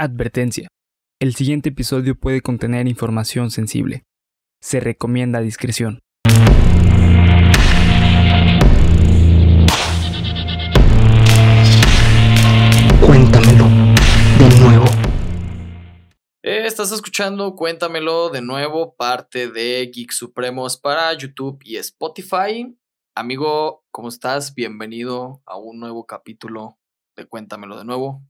Advertencia. El siguiente episodio puede contener información sensible. Se recomienda discreción. Cuéntamelo de nuevo. Eh, estás escuchando Cuéntamelo de nuevo, parte de Geek Supremos para YouTube y Spotify. Amigo, ¿cómo estás? Bienvenido a un nuevo capítulo de Cuéntamelo de nuevo.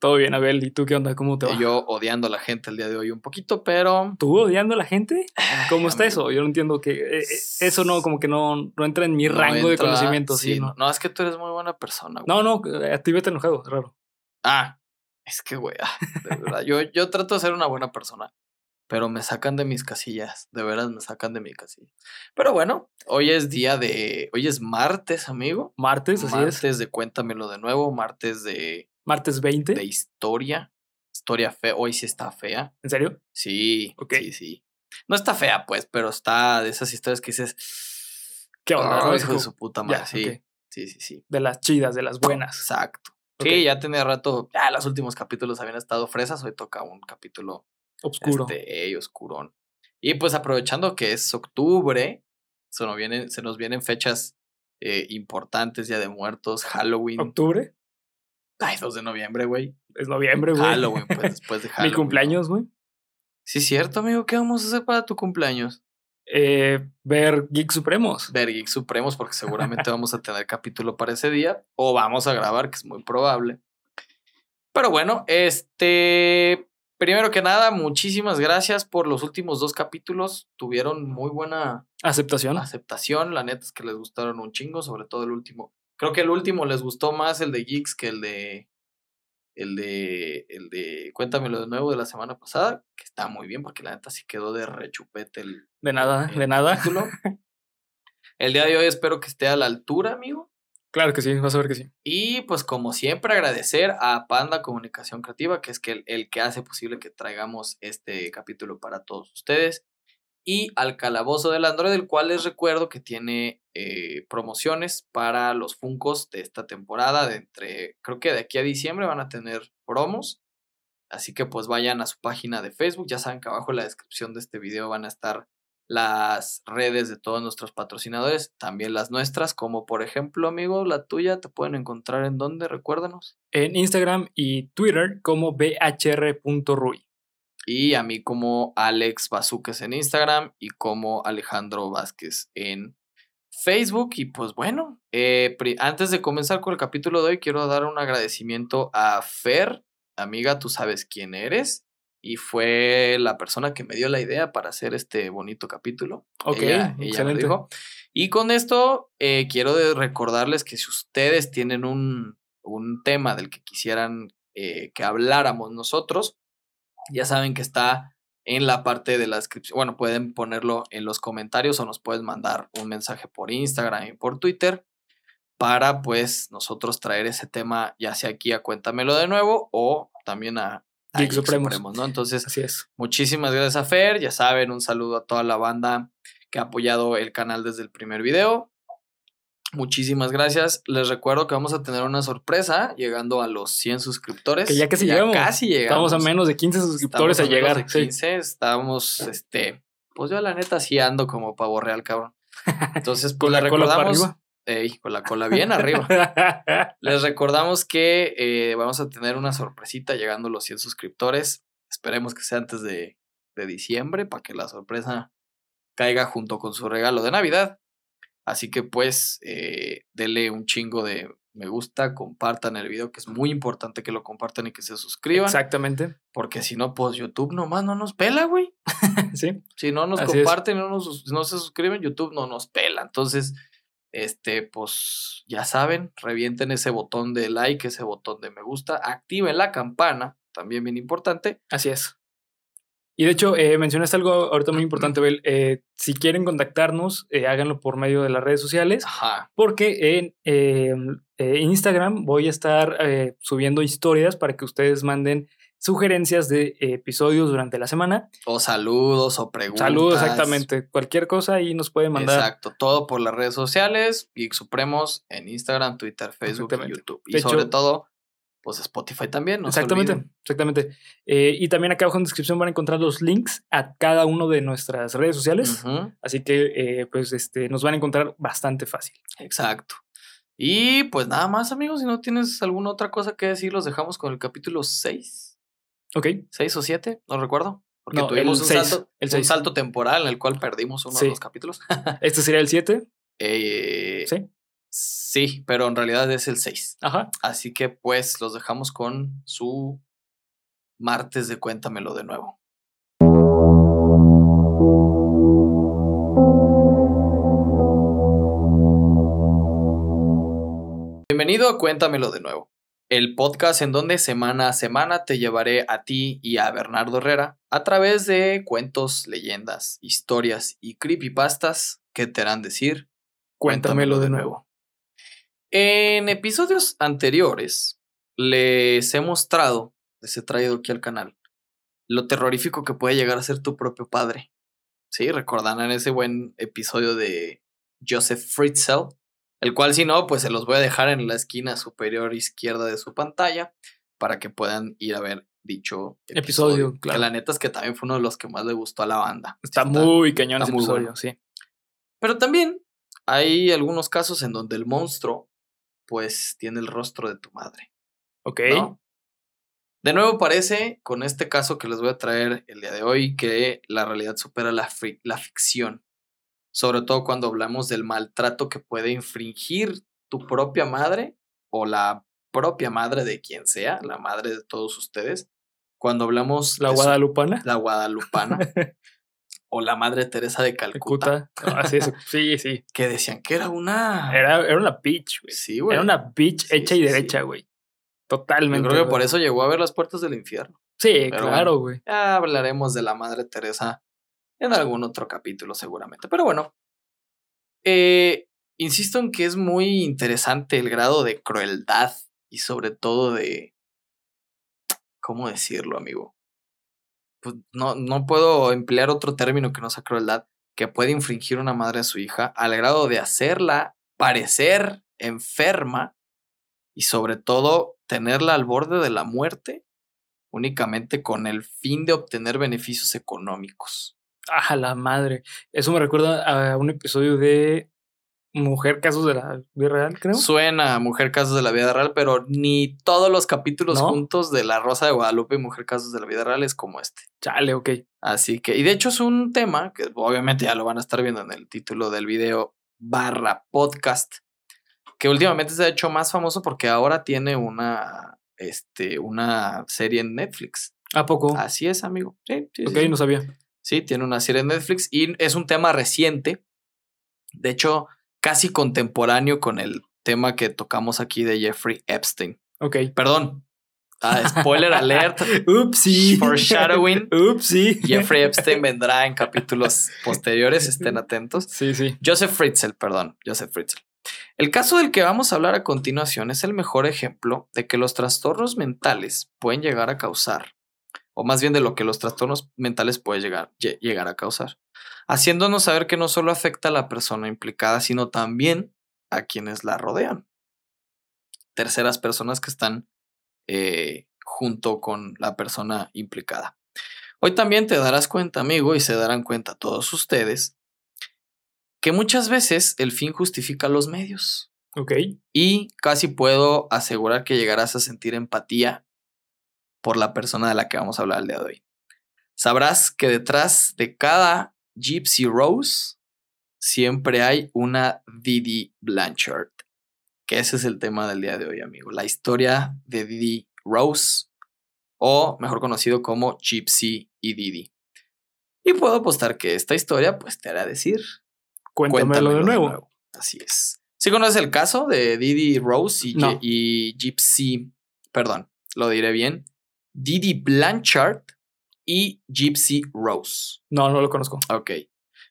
Todo bien, Abel. ¿Y tú qué onda? ¿Cómo te va? Yo odiando a la gente el día de hoy un poquito, pero ¿Tú odiando a la gente? ¿Cómo está amigo. eso? Yo no entiendo que eh, eh, eso no, como que no, no entra en mi no rango de conocimiento. Sí, sí, no. no, es que tú eres muy buena persona. güey. no, no, eh, a ti vete enojado, es raro. Ah, es que, güey, ah, de verdad, yo, yo trato de ser una buena persona, pero me sacan de mis casillas, de veras me sacan de mi casilla. Pero bueno, hoy es día de, hoy es martes, amigo. Martes, así martes es. de Cuéntamelo de nuevo, martes de, Martes 20. de historia, historia fea, hoy sí está fea, ¿En serio? sí, Ok. sí, sí. No está fea, pues, pero está de esas historias que dices, ¿Qué onda? "Ay, no? hijo de su puta madre, ya, sí, ok. sí, sí, sí. De las chidas, de las buenas. Exacto. Ok. Sí, ya tenía rato, ya los últimos capítulos habían estado fresas, hoy toca un capítulo Oscuro. este, ey, oscurón. Y pues aprovechando que es octubre, se nos vienen, se nos vienen fechas eh, importantes, Día de Muertos, Halloween. Octubre. Ay, 2 de noviembre, güey. Es noviembre, güey. Halloween, pues después de Halloween. Mi cumpleaños, güey. Sí, cierto, amigo. ¿Qué vamos a hacer para tu cumpleaños? Eh, ver Geek Supremos. Ver Geek Supremos, porque seguramente vamos a tener capítulo para ese día. O vamos a grabar, que es muy probable. Pero bueno, este. Primero que nada, muchísimas gracias por los últimos dos capítulos. Tuvieron muy buena Aceptación. aceptación. La neta es que les gustaron un chingo, sobre todo el último. Creo que el último les gustó más el de Geeks que el de. El de. El de. Cuéntamelo de nuevo de la semana pasada. Que está muy bien, porque la neta sí quedó de rechupete el. De nada, el de nada. capítulo. El día de hoy espero que esté a la altura, amigo. Claro que sí, vas a ver que sí. Y pues como siempre agradecer a Panda Comunicación Creativa, que es que el, el que hace posible que traigamos este capítulo para todos ustedes. Y al Calabozo del Android, el cual les recuerdo que tiene eh, promociones para los Funcos de esta temporada. De entre, creo que de aquí a diciembre van a tener promos. Así que pues vayan a su página de Facebook. Ya saben que abajo en la descripción de este video van a estar las redes de todos nuestros patrocinadores, también las nuestras, como por ejemplo, amigo, la tuya, te pueden encontrar en dónde, recuérdanos. En Instagram y Twitter como bhr.rui. Y a mí como Alex Bazuques en Instagram y como Alejandro Vázquez en Facebook. Y pues bueno, eh, antes de comenzar con el capítulo de hoy, quiero dar un agradecimiento a Fer, amiga, tú sabes quién eres. Y fue la persona que me dio la idea para hacer este bonito capítulo. Ok, Ella- ella me excelente. dijo. Y con esto eh, quiero recordarles que si ustedes tienen un, un tema del que quisieran eh, que habláramos nosotros, ya saben que está en la parte de la descripción. Bueno, pueden ponerlo en los comentarios o nos pueden mandar un mensaje por Instagram y por Twitter para pues nosotros traer ese tema ya sea aquí a Cuéntamelo de nuevo o también a, a Geek Supremos. Supremos, ¿no? Entonces, Así es. Muchísimas gracias a Fer, ya saben, un saludo a toda la banda que ha apoyado el canal desde el primer video. Muchísimas gracias. Les recuerdo que vamos a tener una sorpresa llegando a los 100 suscriptores. Que ya casi llegamos. Casi llegamos. Estamos a menos de 15 suscriptores Estamos a menos llegar. de sí. 15, estamos, este, pues yo la neta sí ando como pavo real, cabrón. Entonces, pues Con les la cola para recordamos, arriba. Ey, con la cola bien arriba. Les recordamos que eh, vamos a tener una sorpresita llegando a los 100 suscriptores. Esperemos que sea antes de, de diciembre para que la sorpresa caiga junto con su regalo de Navidad. Así que pues eh, denle un chingo de me gusta, compartan el video, que es muy importante que lo compartan y que se suscriban. Exactamente. Porque si no, pues YouTube nomás no nos pela, güey. Sí. Si no nos Así es. comparten, no, nos, no se suscriben, YouTube no nos pela. Entonces, este, pues ya saben, revienten ese botón de like, ese botón de me gusta, activen la campana, también bien importante. Así es. Y de hecho, eh, mencionaste algo ahorita muy importante, Bel. Eh, si quieren contactarnos, eh, háganlo por medio de las redes sociales. Ajá. Porque en eh, eh, Instagram voy a estar subiendo historias para que ustedes manden sugerencias de episodios durante la semana. O saludos o preguntas. Saludos, exactamente. Cualquier cosa ahí nos pueden mandar. Exacto, todo por las redes sociales, Geek Supremos en Instagram, Twitter, Facebook y. YouTube. Y sobre todo, pues Spotify también. No exactamente, exactamente. Eh, y también acá abajo en la descripción van a encontrar los links a cada uno de nuestras redes sociales. Así que eh, pues este, nos van a encontrar bastante fácil. Exacto. Y pues nada más, amigos, si no tienes alguna otra cosa que decir, los dejamos con el capítulo 6. Ok. 6 o 7, no recuerdo. Porque tuvimos un, salto, un salto temporal en el cual perdimos uno de los capítulos. ¿Este sería el 7? Eh, sí. Sí, pero en realidad es el 6. Ajá. Así que pues los dejamos con su martes de Cuéntamelo de nuevo. Bienvenido a Cuéntamelo de nuevo, el podcast en donde semana a semana te llevaré a ti y a Bernardo Herrera a través de cuentos, leyendas, historias y creepypastas que te harán decir Cuéntamelo de nuevo. En episodios anteriores les he mostrado, les he traído aquí al canal, lo terrorífico que puede llegar a ser tu propio padre. Sí, recordarán ese buen episodio de Joseph Fritzl, el cual si no, pues se los voy a dejar en la esquina superior izquierda de su pantalla para que puedan ir a ver dicho episodio. Que la neta es que también fue uno de los que más le gustó a la banda. Está, muy cañón ese episodio, sí. Pero también hay algunos casos en donde el monstruo pues tiene el rostro de tu madre. Ok. De nuevo parece, con este caso que les voy a traer el día de hoy, que la realidad supera la, la ficción. Sobre todo cuando hablamos del maltrato que puede infringir tu propia madre o la propia madre de quien sea, la madre de todos ustedes. Cuando hablamos... La guadalupana. la guadalupana. o la madre Teresa de Calcuta. Así es, sí, sí. Que decían que era una. Era, era una bitch, güey. Sí, güey. Era una bitch hecha y derecha, güey. Totalmente. Yo creo que por eso llegó a ver las puertas del infierno. Sí, claro, güey. ya hablaremos de la madre Teresa en algún otro capítulo, seguramente. Pero bueno. Eh, insisto en que es muy interesante el grado de crueldad y sobre todo de. ¿Cómo decirlo, amigo? Pues no, no puedo emplear otro término que no sea crueldad, que puede infringir una madre a su hija al grado de hacerla parecer enferma y sobre todo tenerla al borde de la muerte únicamente con el fin de obtener beneficios económicos. Ah, la madre. Eso me recuerda a un episodio de Mujer Casos de la Vida Real, creo. Suena a Mujer Casos de la Vida Real, pero ni todos los capítulos juntos de La Rosa de Guadalupe y Mujer Casos de la Vida Real es como este. Chale, ok. Así que, y de hecho es un tema que obviamente ya lo van a estar viendo en el título del video barra podcast, que últimamente se ha hecho más famoso porque ahora tiene una, este, una serie en Netflix. ¿A poco? Así es, amigo. Sí, sí, ok, no sabía. Sí, tiene una serie en Netflix y es un tema reciente. De hecho, casi contemporáneo con el tema que tocamos aquí de Jeffrey Epstein. Ok. Perdón. Ah, spoiler alert. Upsi. Foreshadowing. Upsi. Jeffrey Epstein vendrá en capítulos posteriores, estén atentos. Sí, sí. Joseph Fritzl, perdón, Joseph Fritzl. El caso del que vamos a hablar a continuación es el mejor ejemplo de que los trastornos mentales pueden llegar a causar, o más bien de lo que los trastornos mentales pueden llegar, llegar a causar haciéndonos saber que no solo afecta a la persona implicada, sino también a quienes la rodean. Terceras personas que están eh, junto con la persona implicada. Hoy también te darás cuenta, amigo, y se darán cuenta todos ustedes, que muchas veces el fin justifica los medios. Ok. Y casi puedo asegurar que llegarás a sentir empatía por la persona de la que vamos a hablar el día de hoy. Sabrás que detrás de cada Gypsy Rose, siempre hay una Didi Blanchard. Que ese es el tema del día de hoy, amigo. La historia de Didi Rose, o mejor conocido como Gypsy y Didi. Y puedo apostar que esta historia, pues te hará decir. Cuéntamelo, de, nuevo. Así es. ¿Sí conoces el caso de Didi Rose y, y Gypsy? Perdón, lo diré bien. Didi Blanchard y Gypsy Rose. No, no lo conozco. Ok.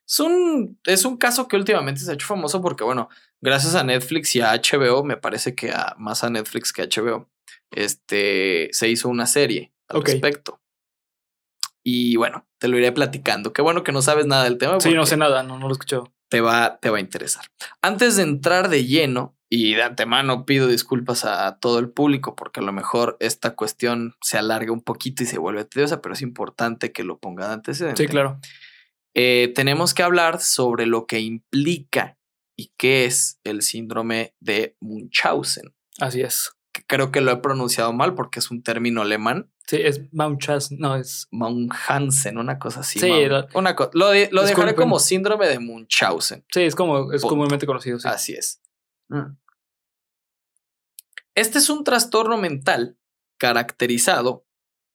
Es un, es un caso que últimamente se ha hecho famoso porque, bueno, gracias a Netflix y a HBO, me parece que a, más a Netflix que a HBO, este, se hizo una serie al respecto. Y bueno, te lo iré platicando. Qué bueno que no sabes nada del tema. Sí, no sé nada, no, no lo he escuchado. Te va, te va a interesar. Antes de entrar de lleno, Y de antemano pido disculpas a todo el público porque a lo mejor esta cuestión se alarga un poquito y se vuelve tediosa, pero es importante que lo pongan antecedente. Sí, claro. Eh, tenemos que hablar sobre lo que implica y qué es el síndrome de Munchausen. Así es. creo que lo he pronunciado mal porque es un término alemán. Sí, es Munchausen, no es. Munchausen, una cosa así. Sí, una lo, lo dejaré como síndrome de Munchausen. Sí, es como es comúnmente conocido. Sí. Así es. Mm. Este es un trastorno mental caracterizado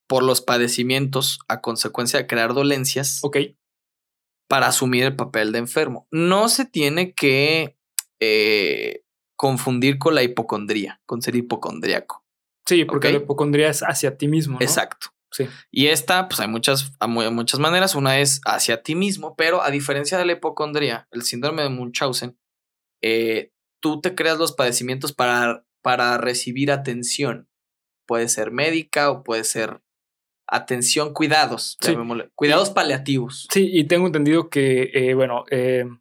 por los padecimientos a consecuencia de crear dolencias. Ok. Para asumir el papel de enfermo. No se tiene que eh, confundir con la hipocondría, con ser hipocondriaco. Sí, porque la hipocondría es hacia ti mismo. Exacto. Sí. Y esta, pues hay muchas, muchas maneras. Una es hacia ti mismo, pero a diferencia de la hipocondría, el síndrome de Munchausen, eh, tú te creas los padecimientos para, para recibir atención. Puede ser médica o puede ser atención, cuidados, cuidados paliativos. Sí, y tengo entendido que, eh, bueno, em,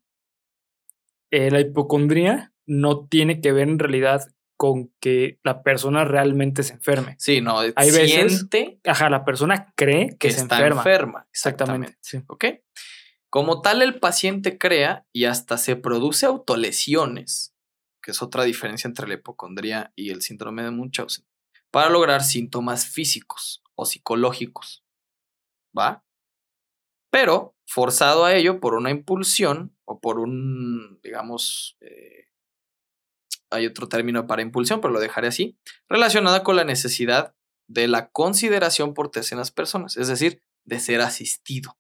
eh, la hipocondría no tiene que ver en realidad con que la persona realmente se enferme. Sí, no, hay veces, ajá, la persona cree que, se está enferma. enferma. Exactamente. Sí. ¿Ok? Como tal, el paciente crea y hasta se produce autolesiones que es otra diferencia entre la hipocondría y el síndrome de Munchausen, para lograr síntomas físicos o psicológicos. ¿Va? Pero forzado a ello por una impulsión o por un, digamos, eh, hay otro término para impulsión, pero lo dejaré así, relacionada con la necesidad de la consideración por terceras personas, es decir, de ser asistido,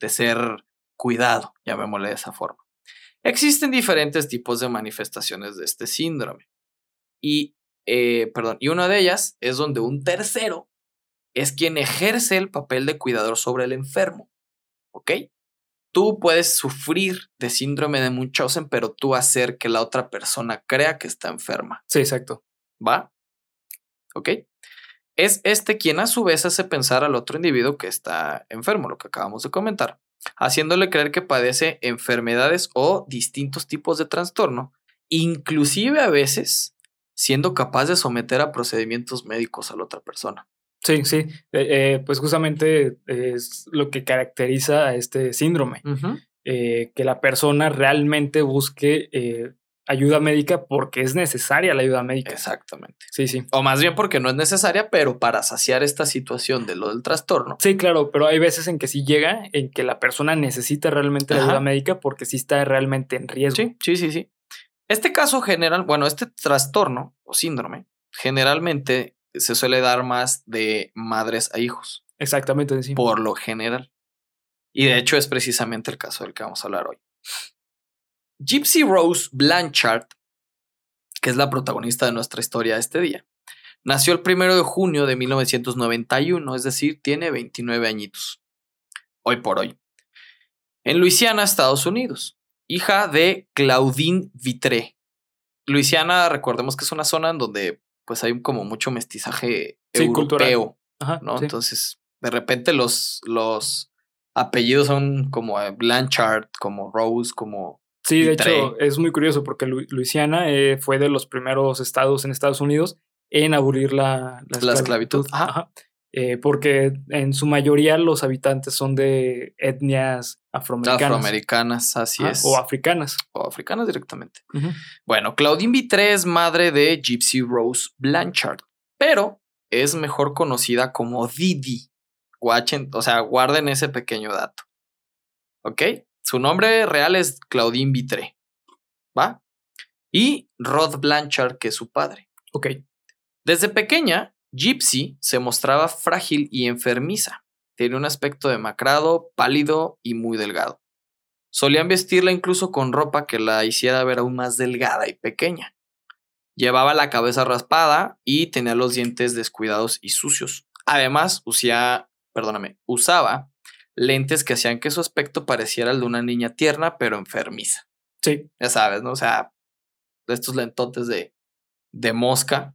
de ser cuidado, llamémosle de esa forma. Existen diferentes tipos de manifestaciones de este síndrome. Y, eh, perdón, y una de ellas es donde un tercero es quien ejerce el papel de cuidador sobre el enfermo. ¿Ok? Tú puedes sufrir de síndrome de Munchausen, pero tú hacer que la otra persona crea que está enferma. Sí, exacto. ¿Va? ¿Ok? Es este quien a su vez hace pensar al otro individuo que está enfermo, lo que acabamos de comentar haciéndole creer que padece enfermedades o distintos tipos de trastorno, inclusive a veces siendo capaz de someter a procedimientos médicos a la otra persona. Sí, sí, eh, eh, pues justamente es lo que caracteriza a este síndrome, eh, que la persona realmente busque ayuda médica porque es necesaria la ayuda médica. Exactamente. Sí, sí. O más bien porque no es necesaria, pero para saciar esta situación de lo del trastorno. Sí, claro, pero hay veces en que sí llega, en que la persona necesita realmente la ayuda médica porque sí está realmente en riesgo. Sí, sí, sí, sí. Este caso general, bueno, este trastorno o síndrome, generalmente se suele dar más de madres a hijos. Exactamente, sí. Por lo general. Y de hecho es precisamente el caso del que vamos a hablar hoy. Gypsy Rose Blanchard, que es la protagonista de nuestra historia este día, nació el primero de junio de 1991, es decir, tiene 29 añitos, hoy por hoy, en Luisiana, Estados Unidos, hija de Claudine Vitré. Luisiana, recordemos que es una zona en donde pues hay como mucho mestizaje europeo, ¿no? Entonces, de repente los, los apellidos son como Blanchard, como Rose, como Sí, de hecho es muy curioso porque Luisiana eh, fue de los primeros estados en Estados Unidos en abolir la, la, esclavitud. Eh, porque en su mayoría los habitantes son de etnias afroamericanas. Afroamericanas, así es. O africanas. O africanas directamente. Bueno, Claudine Vitré es madre de Gypsy Rose Blanchard, pero es mejor conocida como Didi. o sea, guarden ese pequeño dato. ¿Ok? Su nombre real es Claudine Vitré. ¿Va? Y Rod Blanchard, que es su padre. Ok. Desde pequeña, Gypsy se mostraba frágil y enfermiza. Tenía un aspecto demacrado, pálido y muy delgado. Solían vestirla incluso con ropa que la hiciera ver aún más delgada y pequeña. Llevaba la cabeza raspada y tenía los dientes descuidados y sucios. Además, usía, perdóname, usaba lentes que hacían que su aspecto pareciera el de una niña tierna, pero enfermiza. Sí. Ya sabes, ¿no? O sea, estos lentotes de, de mosca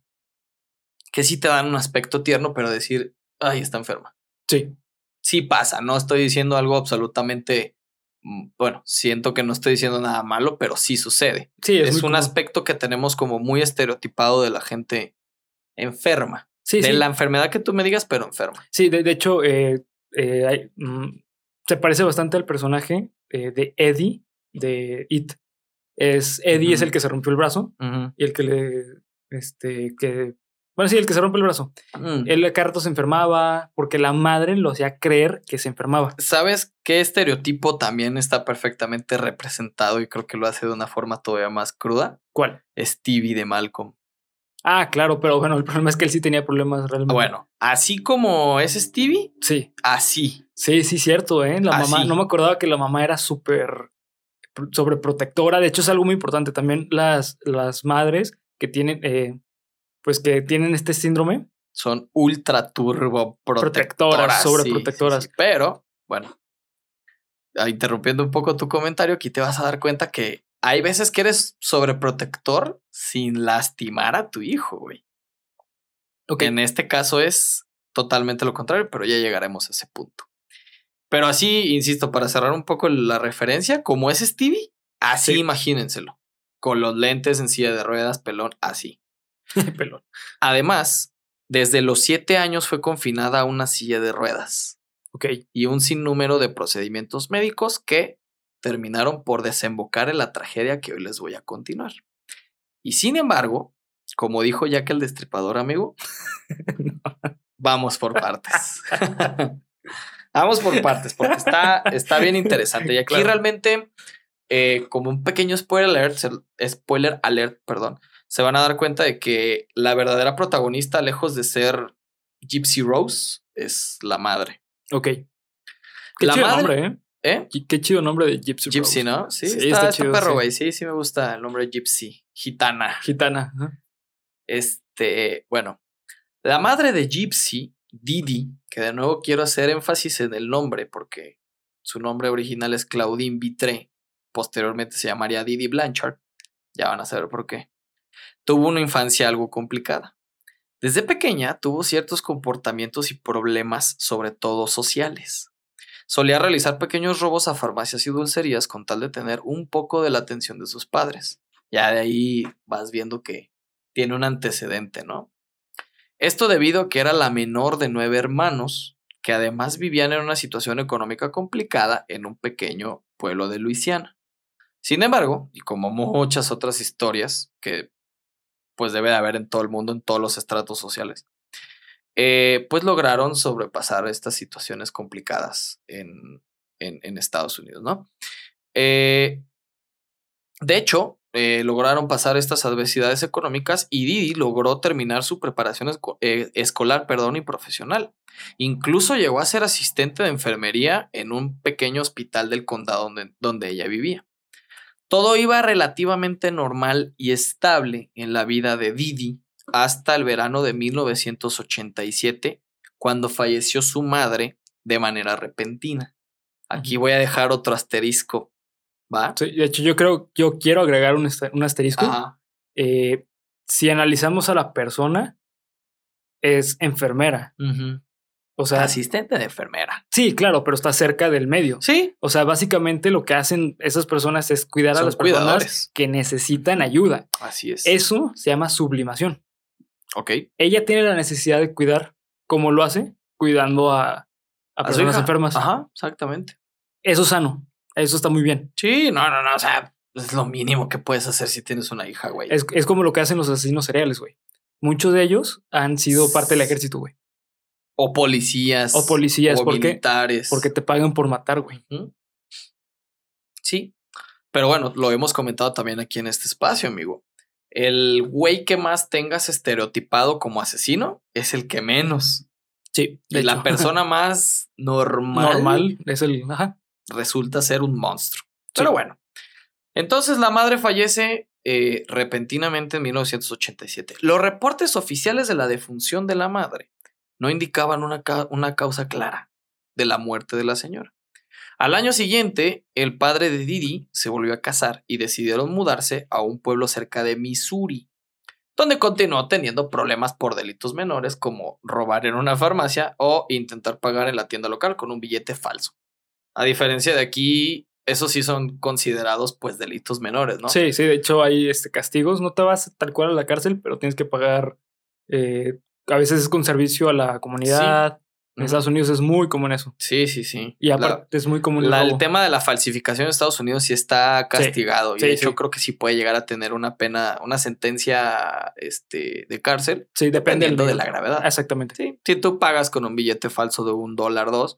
que sí te dan un aspecto tierno, pero decir, ay, está enferma. Sí. Sí pasa, no estoy diciendo algo absolutamente mm, bueno, siento que no estoy diciendo nada malo, pero sí sucede. Sí, es, un aspecto que tenemos como muy estereotipado de la gente enferma. Sí, de sí. la enfermedad que tú me digas, pero enferma. Sí, de, de hecho, eh, eh, hay, mm, se parece bastante al personaje eh, de Eddie de It. Es Eddie es el que se rompió el brazo y el que le, este, que, bueno, sí, el que se rompe el brazo. Mm. Él a rato se enfermaba porque la madre lo hacía creer que se enfermaba. ¿Sabes qué estereotipo también está perfectamente representado y creo que lo hace de una forma todavía más cruda? ¿Cuál? Stevie de Malcolm. Ah, claro, pero bueno, el problema es que él sí tenía problemas realmente. Bueno, así como es Stevie, Sí, así. sí, sí, cierto, ¿eh? La mamá, no me acordaba que la mamá era súper pro- sobreprotectora. De hecho, es algo muy importante. También las, las madres que tienen, eh, pues que tienen este síndrome, Son ultra turbo protectoras. Sobreprotectoras. sí, sí. Pero, bueno, ah, interrumpiendo un poco tu comentario, aquí te vas a dar cuenta que hay veces que eres sobreprotector sin lastimar a tu hijo, güey. ok, En este caso es totalmente lo contrario, pero ya llegaremos a ese punto. Pero así, insisto, para cerrar un poco la referencia, como es Stevie, así Sí. imagínenselo. Con los lentes en silla de ruedas, pelón, así. pelón. Además, desde los siete años fue confinada a una silla de ruedas Ok, y un sinnúmero de procedimientos médicos que terminaron por desembocar en la tragedia que hoy les voy a continuar. Y sin embargo, como dijo Jack el Destripador, amigo, vamos por partes. vamos por partes, porque está, está bien interesante. Y aquí Claro. realmente, eh, como un pequeño spoiler alert, spoiler alert, perdón, se van a dar cuenta de que la verdadera protagonista, lejos de ser Gypsy Rose, es la madre. ok. Qué La madre- nombre, ¿eh? ¿Eh? Qué, chido nombre de Gypsy. Gypsy, Rose. ¿no? Sí, Sí, está, está está chido, perro, sí. güey. Sí, sí me gusta el nombre Gypsy. Gitana. Gitana. Este, bueno, la madre de Gypsy, Didi, que de nuevo quiero hacer énfasis en el nombre porque su nombre original es Claudine Vitré, posteriormente se llamaría Didi Blanchard, ya van a saber por qué. Tuvo una infancia algo complicada. Desde pequeña tuvo ciertos comportamientos y problemas, sobre todo sociales. Solía realizar pequeños robos a farmacias y dulcerías con tal de tener un poco de la atención de sus padres. Ya de ahí vas viendo que tiene un antecedente, ¿no? Esto debido a que era la menor de nueve hermanos, que además vivían en una situación económica complicada en un pequeño pueblo de Luisiana. Sin embargo, y como muchas otras historias que pues debe de haber en todo el mundo, en todos los estratos sociales, eh, pues lograron sobrepasar estas situaciones complicadas en, Estados Unidos, ¿no? Eh, de hecho, eh, lograron pasar estas adversidades económicas y Didi logró terminar su preparación esco- escolar perdón, y profesional. Incluso llegó a ser asistente de enfermería en un pequeño hospital del condado donde, donde ella vivía. Todo iba relativamente normal y estable en la vida de Didi hasta el verano de 1987, cuando falleció su madre de manera repentina. Aquí voy a dejar otro asterisco, ¿va? Sí, de hecho, yo creo, yo quiero agregar un, asterisco. Eh, si analizamos a la persona, es enfermera. O sea, Asistente de enfermera. sí, claro, pero está cerca del medio. Sí. O sea, básicamente lo que hacen esas personas es cuidar a las personas cuidadores. que necesitan ayuda. Así es. Eso se llama sublimación. Ok. Ella tiene la necesidad de cuidar, como lo hace, cuidando a, personas enfermas. Ajá, exactamente. Eso es sano. Eso está muy bien. Sí, no, no, no. O sea, es lo mínimo que puedes hacer si tienes una hija, güey. Es, es como lo que hacen los asesinos seriales, güey. Muchos de ellos han sido parte del ejército, güey. O policías. O policías, O militares. Porque te pagan por matar, güey. Sí. Pero bueno, lo hemos comentado también aquí en este espacio, amigo. El güey que más tengas estereotipado como asesino es el que menos. Sí. Y la persona más normal, normal es el. Ajá. resulta ser un monstruo. Pero bueno. Entonces la madre fallece eh, repentinamente en 1987. Los reportes oficiales de la defunción de la madre no indicaban una, ca- una causa clara de la muerte de la señora. Al año siguiente, el padre de Didi se volvió a casar y decidieron mudarse a un pueblo cerca de Missouri, donde continuó teniendo problemas por delitos menores como robar en una farmacia o intentar pagar en la tienda local con un billete falso. A diferencia de aquí, esos sí son considerados pues delitos menores, ¿no? Sí, sí, de hecho hay este, castigos, no te vas tal cual a la cárcel, pero tienes que pagar, eh, a veces es con servicio a la comunidad. En Estados Unidos es muy común eso. Sí, sí, sí. Y aparte es muy común el, el, tema de la falsificación en Estados Unidos sí está castigado. y de hecho creo que sí puede llegar a tener una pena, una sentencia este, de cárcel. Sí, dependiendo de la gravedad. Exactamente. Sí. Si tú pagas con un billete falso de un dólar, dos,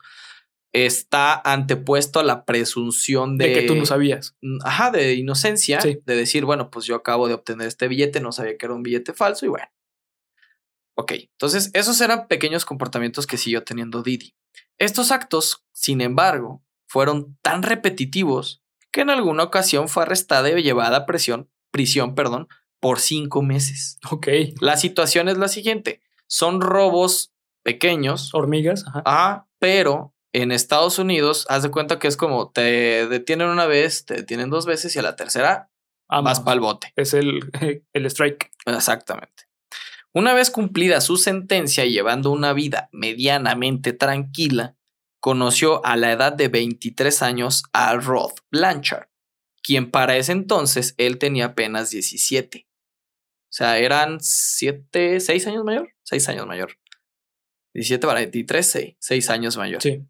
está antepuesto a la presunción de, de, que tú no sabías. Ajá, de inocencia, de decir, bueno, pues yo acabo de obtener este billete, no sabía que era un billete falso y bueno. Ok, entonces esos eran pequeños comportamientos que siguió teniendo Didi. Estos actos, sin embargo, fueron tan repetitivos que en alguna ocasión fue arrestada y llevada a prisión, prisión perdón, por cinco meses. Ok. La situación es la siguiente. Son robos pequeños. Hormigas. Ajá. Ah, pero en Estados Unidos, haz de cuenta que es como te detienen una vez, te detienen dos veces y a la tercera vas para el bote. Es el, el strike. Exactamente. Una vez cumplida su sentencia y llevando una vida medianamente tranquila, conoció a la edad de 23 años a Roth Blanchard, quien para ese entonces él tenía apenas 17. O sea, eran 7, 6 años mayor, 6 años mayor. 17 para 23, 6, 6 años mayor. Sí.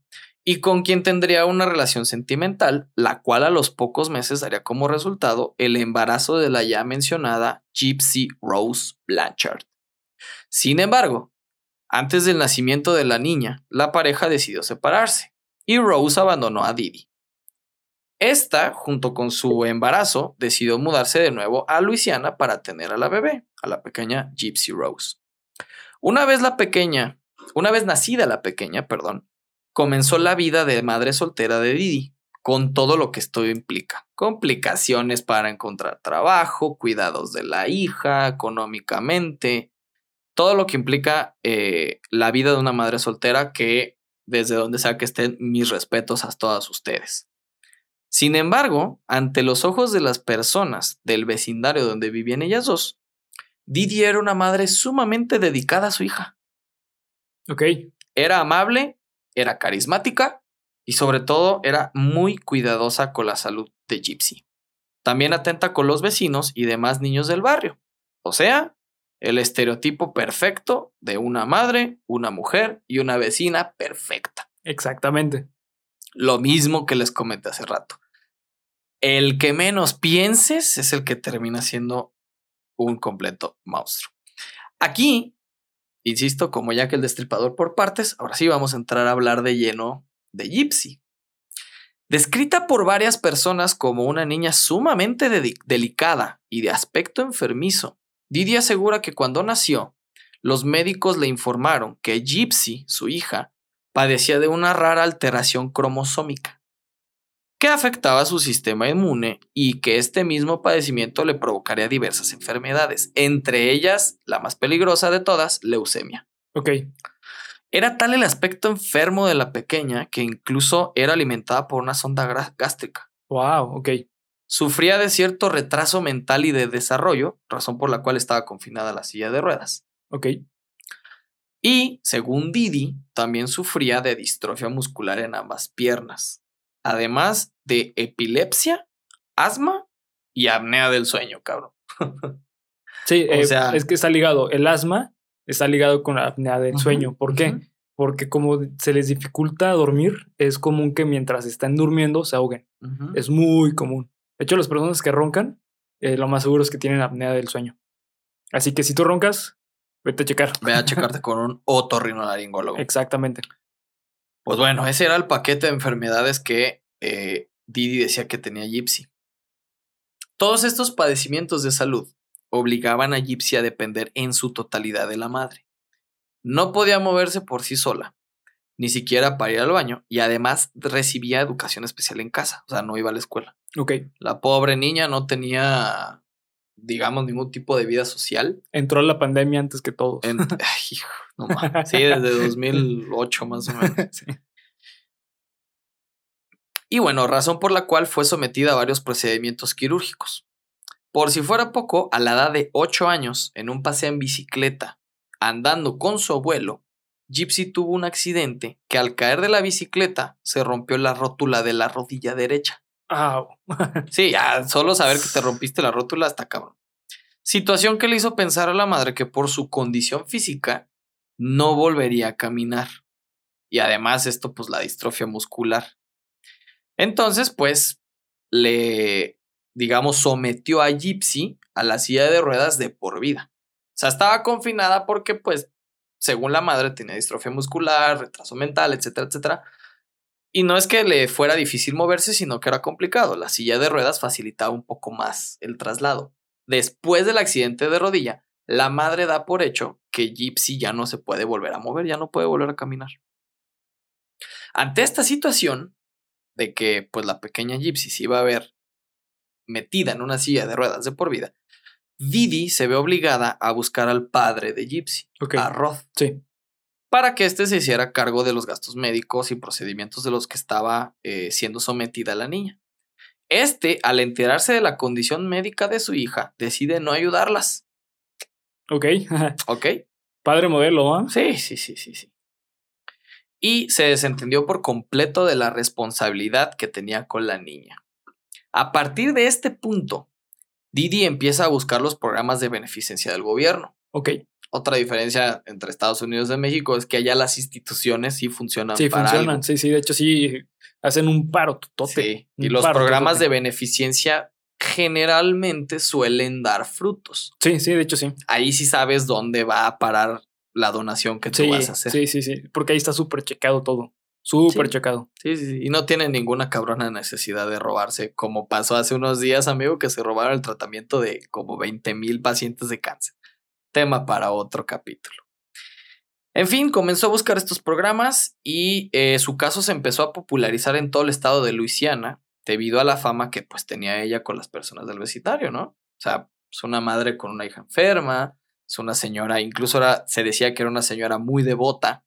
Y con quien tendría una relación sentimental, la cual a los pocos meses daría como resultado el embarazo de la ya mencionada Gypsy Rose Blanchard. Sin embargo, antes del nacimiento de la niña, la pareja decidió separarse y Rose abandonó a Didi. Esta, junto con su embarazo, decidió mudarse de nuevo a Luisiana para tener a la bebé, a la pequeña Gypsy Rose. Una vez la pequeña, una vez nacida la pequeña, perdón, comenzó la vida de madre soltera de Didi, con todo lo que esto implica. Complicaciones para encontrar trabajo, cuidados de la hija, económicamente, todo lo que implica eh, la vida de una madre soltera que desde donde sea que estén mis respetos a todas ustedes. Sin embargo, ante los ojos de las personas del vecindario donde vivían ellas dos, Didi era una madre sumamente dedicada a su hija. Ok. Era amable, era carismática y sobre todo era muy cuidadosa con la salud de Gypsy. También atenta con los vecinos y demás niños del barrio. O sea, el estereotipo perfecto de una madre, una mujer y una vecina perfecta. Exactamente. Lo mismo que les comenté hace rato. El que menos pienses es el que termina siendo un completo monstruo. Aquí, insisto, como ya que el destripador por partes, ahora sí vamos a entrar a hablar de lleno de Gypsy. Descrita por varias personas como una niña sumamente delicada y de aspecto enfermizo, Didi asegura que cuando nació, los médicos le informaron que Gypsy, su hija, padecía de una rara alteración cromosómica que afectaba su sistema inmune y que este mismo padecimiento le provocaría diversas enfermedades, entre ellas, la más peligrosa de todas, leucemia. Ok. Era tal el aspecto enfermo de la pequeña que incluso era alimentada por una sonda gástrica. Wow, ok. Sufría de cierto retraso mental y de desarrollo, razón por la cual estaba confinada a la silla de ruedas. Ok. Y, según Didi, también sufría de distrofia muscular en ambas piernas, además de epilepsia, asma y apnea del sueño, cabrón. sí, o sea, es que está ligado. El asma está ligado con la apnea del sueño. ¿Por qué? Porque como se les dificulta dormir, es común que mientras están durmiendo se ahoguen. Es muy común. De hecho, las personas que roncan, eh, lo más seguro es que tienen apnea del sueño. Así que si tú roncas, vete a checar. Ve a checarte con un otorrinolaringólogo. Exactamente. Pues bueno, ese era el paquete de enfermedades que eh, Didi decía que tenía Gypsy. Todos estos padecimientos de salud obligaban a Gypsy a depender en su totalidad de la madre. No podía moverse por sí sola, ni siquiera para ir al baño, y además recibía educación especial en casa, o sea, no iba a la escuela. Ok. La pobre niña no tenía, digamos, ningún tipo de vida social. Entró la pandemia antes que todos. hijo, no más. Sí, desde 2008 más o menos. sí. Y bueno, razón por la cual fue sometida a varios procedimientos quirúrgicos. Por si fuera poco, a la edad de 8 años, en un paseo en bicicleta, andando con su abuelo, Gypsy tuvo un accidente que al caer de la bicicleta se rompió la rótula de la rodilla derecha. Ah, sí, ya solo saber que te rompiste la rótula está cabrón. Situación que le hizo pensar a la madre que por su condición física no volvería a caminar. Y además esto, pues la distrofia muscular. Entonces, pues, le, digamos, sometió a Gypsy a la silla de ruedas de por vida. O sea, estaba confinada porque, pues, según la madre, tenía distrofia muscular, retraso mental, etcétera, etcétera. Y no es que le fuera difícil moverse, sino que era complicado. La silla de ruedas facilitaba un poco más el traslado. Después del accidente de rodilla, la madre da por hecho que Gypsy ya no se puede volver a mover, ya no puede volver a caminar. Ante esta situación de que pues la pequeña Gypsy se iba a ver metida en una silla de ruedas de por vida, Didi se ve obligada a buscar al padre de Gypsy, a Roth. Sí para que éste se hiciera cargo de los gastos médicos y procedimientos de los que estaba eh, siendo sometida la niña. Este, al enterarse de la condición médica de su hija, decide no ayudarlas. Ok. ok. Padre modelo, ¿ah? Sí, sí, sí, sí, sí. Y se desentendió por completo de la responsabilidad que tenía con la niña. A partir de este punto, Didi empieza a buscar los programas de beneficencia del gobierno. Ok. Otra diferencia entre Estados Unidos y México es que allá las instituciones sí funcionan. Sí, funcionan. Sí, sí. De hecho, sí hacen un paro totote. Sí. Y los programas de beneficencia generalmente suelen dar frutos. Sí, sí, de hecho sí. Ahí sí sabes dónde va a parar la donación que tú vas a hacer. Sí, sí, sí. Porque ahí está súper checado todo. Súper checado. Sí, sí, sí. Y no tienen ninguna cabrona necesidad de robarse, como pasó hace unos días, amigo, que se robaron el tratamiento de como 20 mil pacientes de cáncer tema para otro capítulo. En fin, comenzó a buscar estos programas y eh, su caso se empezó a popularizar en todo el estado de Luisiana debido a la fama que pues tenía ella con las personas del vecindario, ¿no? O sea, es una madre con una hija enferma, es una señora, incluso se decía que era una señora muy devota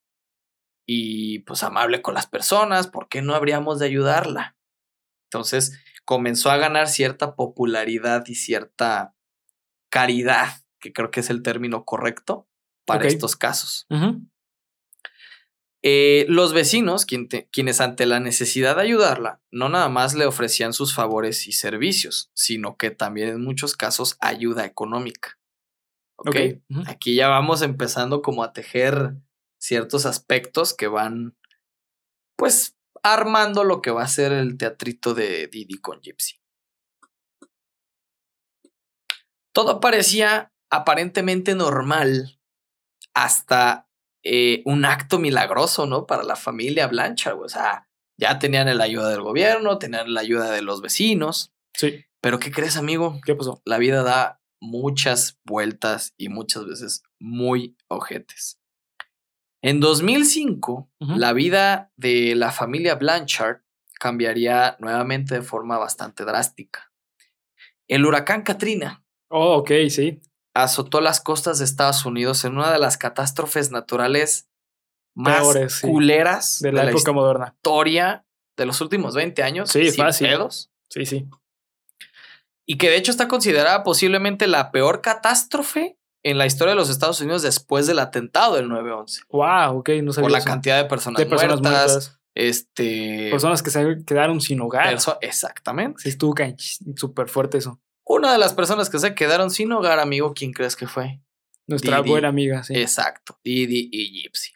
y pues amable con las personas, ¿por qué no habríamos de ayudarla? Entonces comenzó a ganar cierta popularidad y cierta caridad que creo que es el término correcto para estos casos. Eh, los vecinos, quienes ante la necesidad de ayudarla, no nada más le ofrecían sus favores y servicios, sino que también en muchos casos ayuda económica. Ok. Aquí ya vamos empezando como a tejer ciertos aspectos que van, pues, armando lo que va a ser el teatrito de Didi con Gypsy. Todo parecía aparentemente normal hasta eh, un acto milagroso, ¿no? Para la familia Blanchard, o sea, ya tenían la ayuda del gobierno, tenían la ayuda de los vecinos. Sí. Pero ¿qué crees, amigo? ¿Qué pasó? La vida da muchas vueltas y muchas veces muy ojetes. En 2005, la vida de la familia Blanchard cambiaría nuevamente de forma bastante drástica. El huracán Katrina. Oh, ok, sí azotó las costas de Estados Unidos en una de las catástrofes naturales más culeras de la, época moderna. Historia de los últimos 20 años. Sí, fácil. Sí, sí. Y que de hecho está considerada posiblemente la peor catástrofe en la historia de los Estados Unidos después del atentado del 9-11. Wow, ok, no sabía. Por la cantidad de personas, muertas, Este. Personas que se quedaron sin hogar. exactamente. Sí, estuvo súper fuerte eso. Una de las personas que se quedaron sin hogar, amigo, ¿quién crees que fue? Nuestra buena amiga, sí. Exacto, Didi y Gypsy.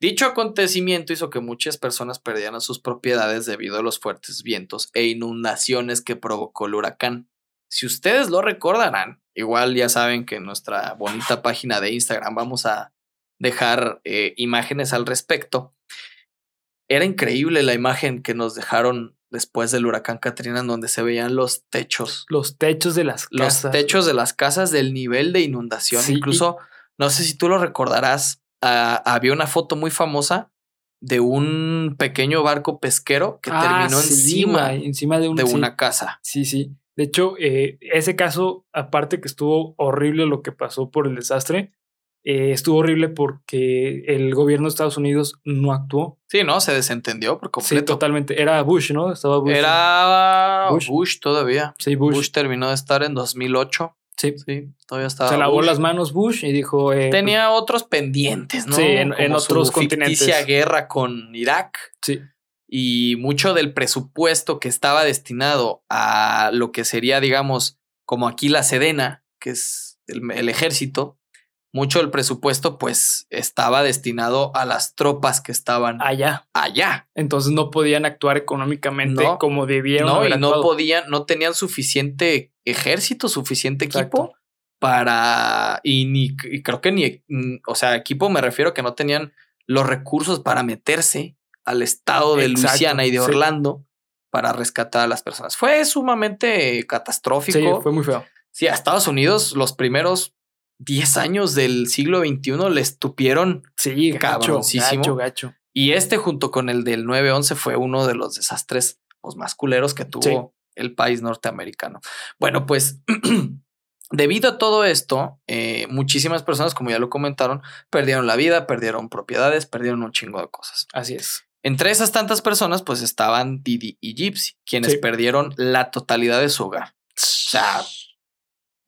Dicho acontecimiento hizo que muchas personas perdieran sus propiedades debido a los fuertes vientos e inundaciones que provocó el huracán. Si ustedes lo recordarán, igual ya saben que en nuestra bonita página de Instagram vamos a dejar eh, imágenes al respecto. Era increíble la imagen que nos dejaron después del huracán Katrina, en donde se veían los techos. Los techos de las casas. Los techos de las casas del nivel de inundación. Incluso, no sé si tú lo recordarás, ah, había una foto muy famosa de un pequeño barco pesquero que ah, terminó encima, encima de, de una casa. Sí, sí. De hecho, eh, ese caso, aparte que estuvo horrible lo que pasó por el desastre, eh, estuvo horrible porque el gobierno de Estados Unidos no actuó. Sí, ¿no? Se desentendió por completo. Sí, totalmente. Era Bush, ¿no? Estaba Bush. Era Bush, todavía. Sí, Bush. Bush terminó de estar en 2008. Sí. Sí, todavía estaba. Se lavó las manos Bush y dijo. Eh, Tenía otros pendientes, ¿no? Sí, en, otros continentes. guerra con Irak. Sí. Y mucho del presupuesto que estaba destinado a lo que sería, digamos, como aquí la Sedena, que es el, ejército, mucho del presupuesto pues estaba destinado a las tropas que estaban allá. Allá. Entonces no podían actuar económicamente como debieron. No, y no podían, no tenían suficiente ejército, suficiente equipo para, y ni, creo que ni, mm, o sea, equipo me refiero que no tenían los recursos para meterse al estado de Luisiana y de Orlando para rescatar a las personas. Fue sumamente catastrófico. Sí, fue muy feo. Sí, a Estados Unidos los primeros 10 años del siglo XXI le estupieron sí, gacho, gacho, gacho. Y este junto con el del 9-11 fue uno de los desastres pues, más culeros que tuvo el país norteamericano. Bueno, pues debido a todo esto, eh, muchísimas personas, como ya lo comentaron, perdieron la vida, perdieron propiedades, perdieron un chingo de cosas. Así es. Entre esas tantas personas, pues estaban Didi y Gypsy, quienes perdieron la totalidad de su hogar. O sea,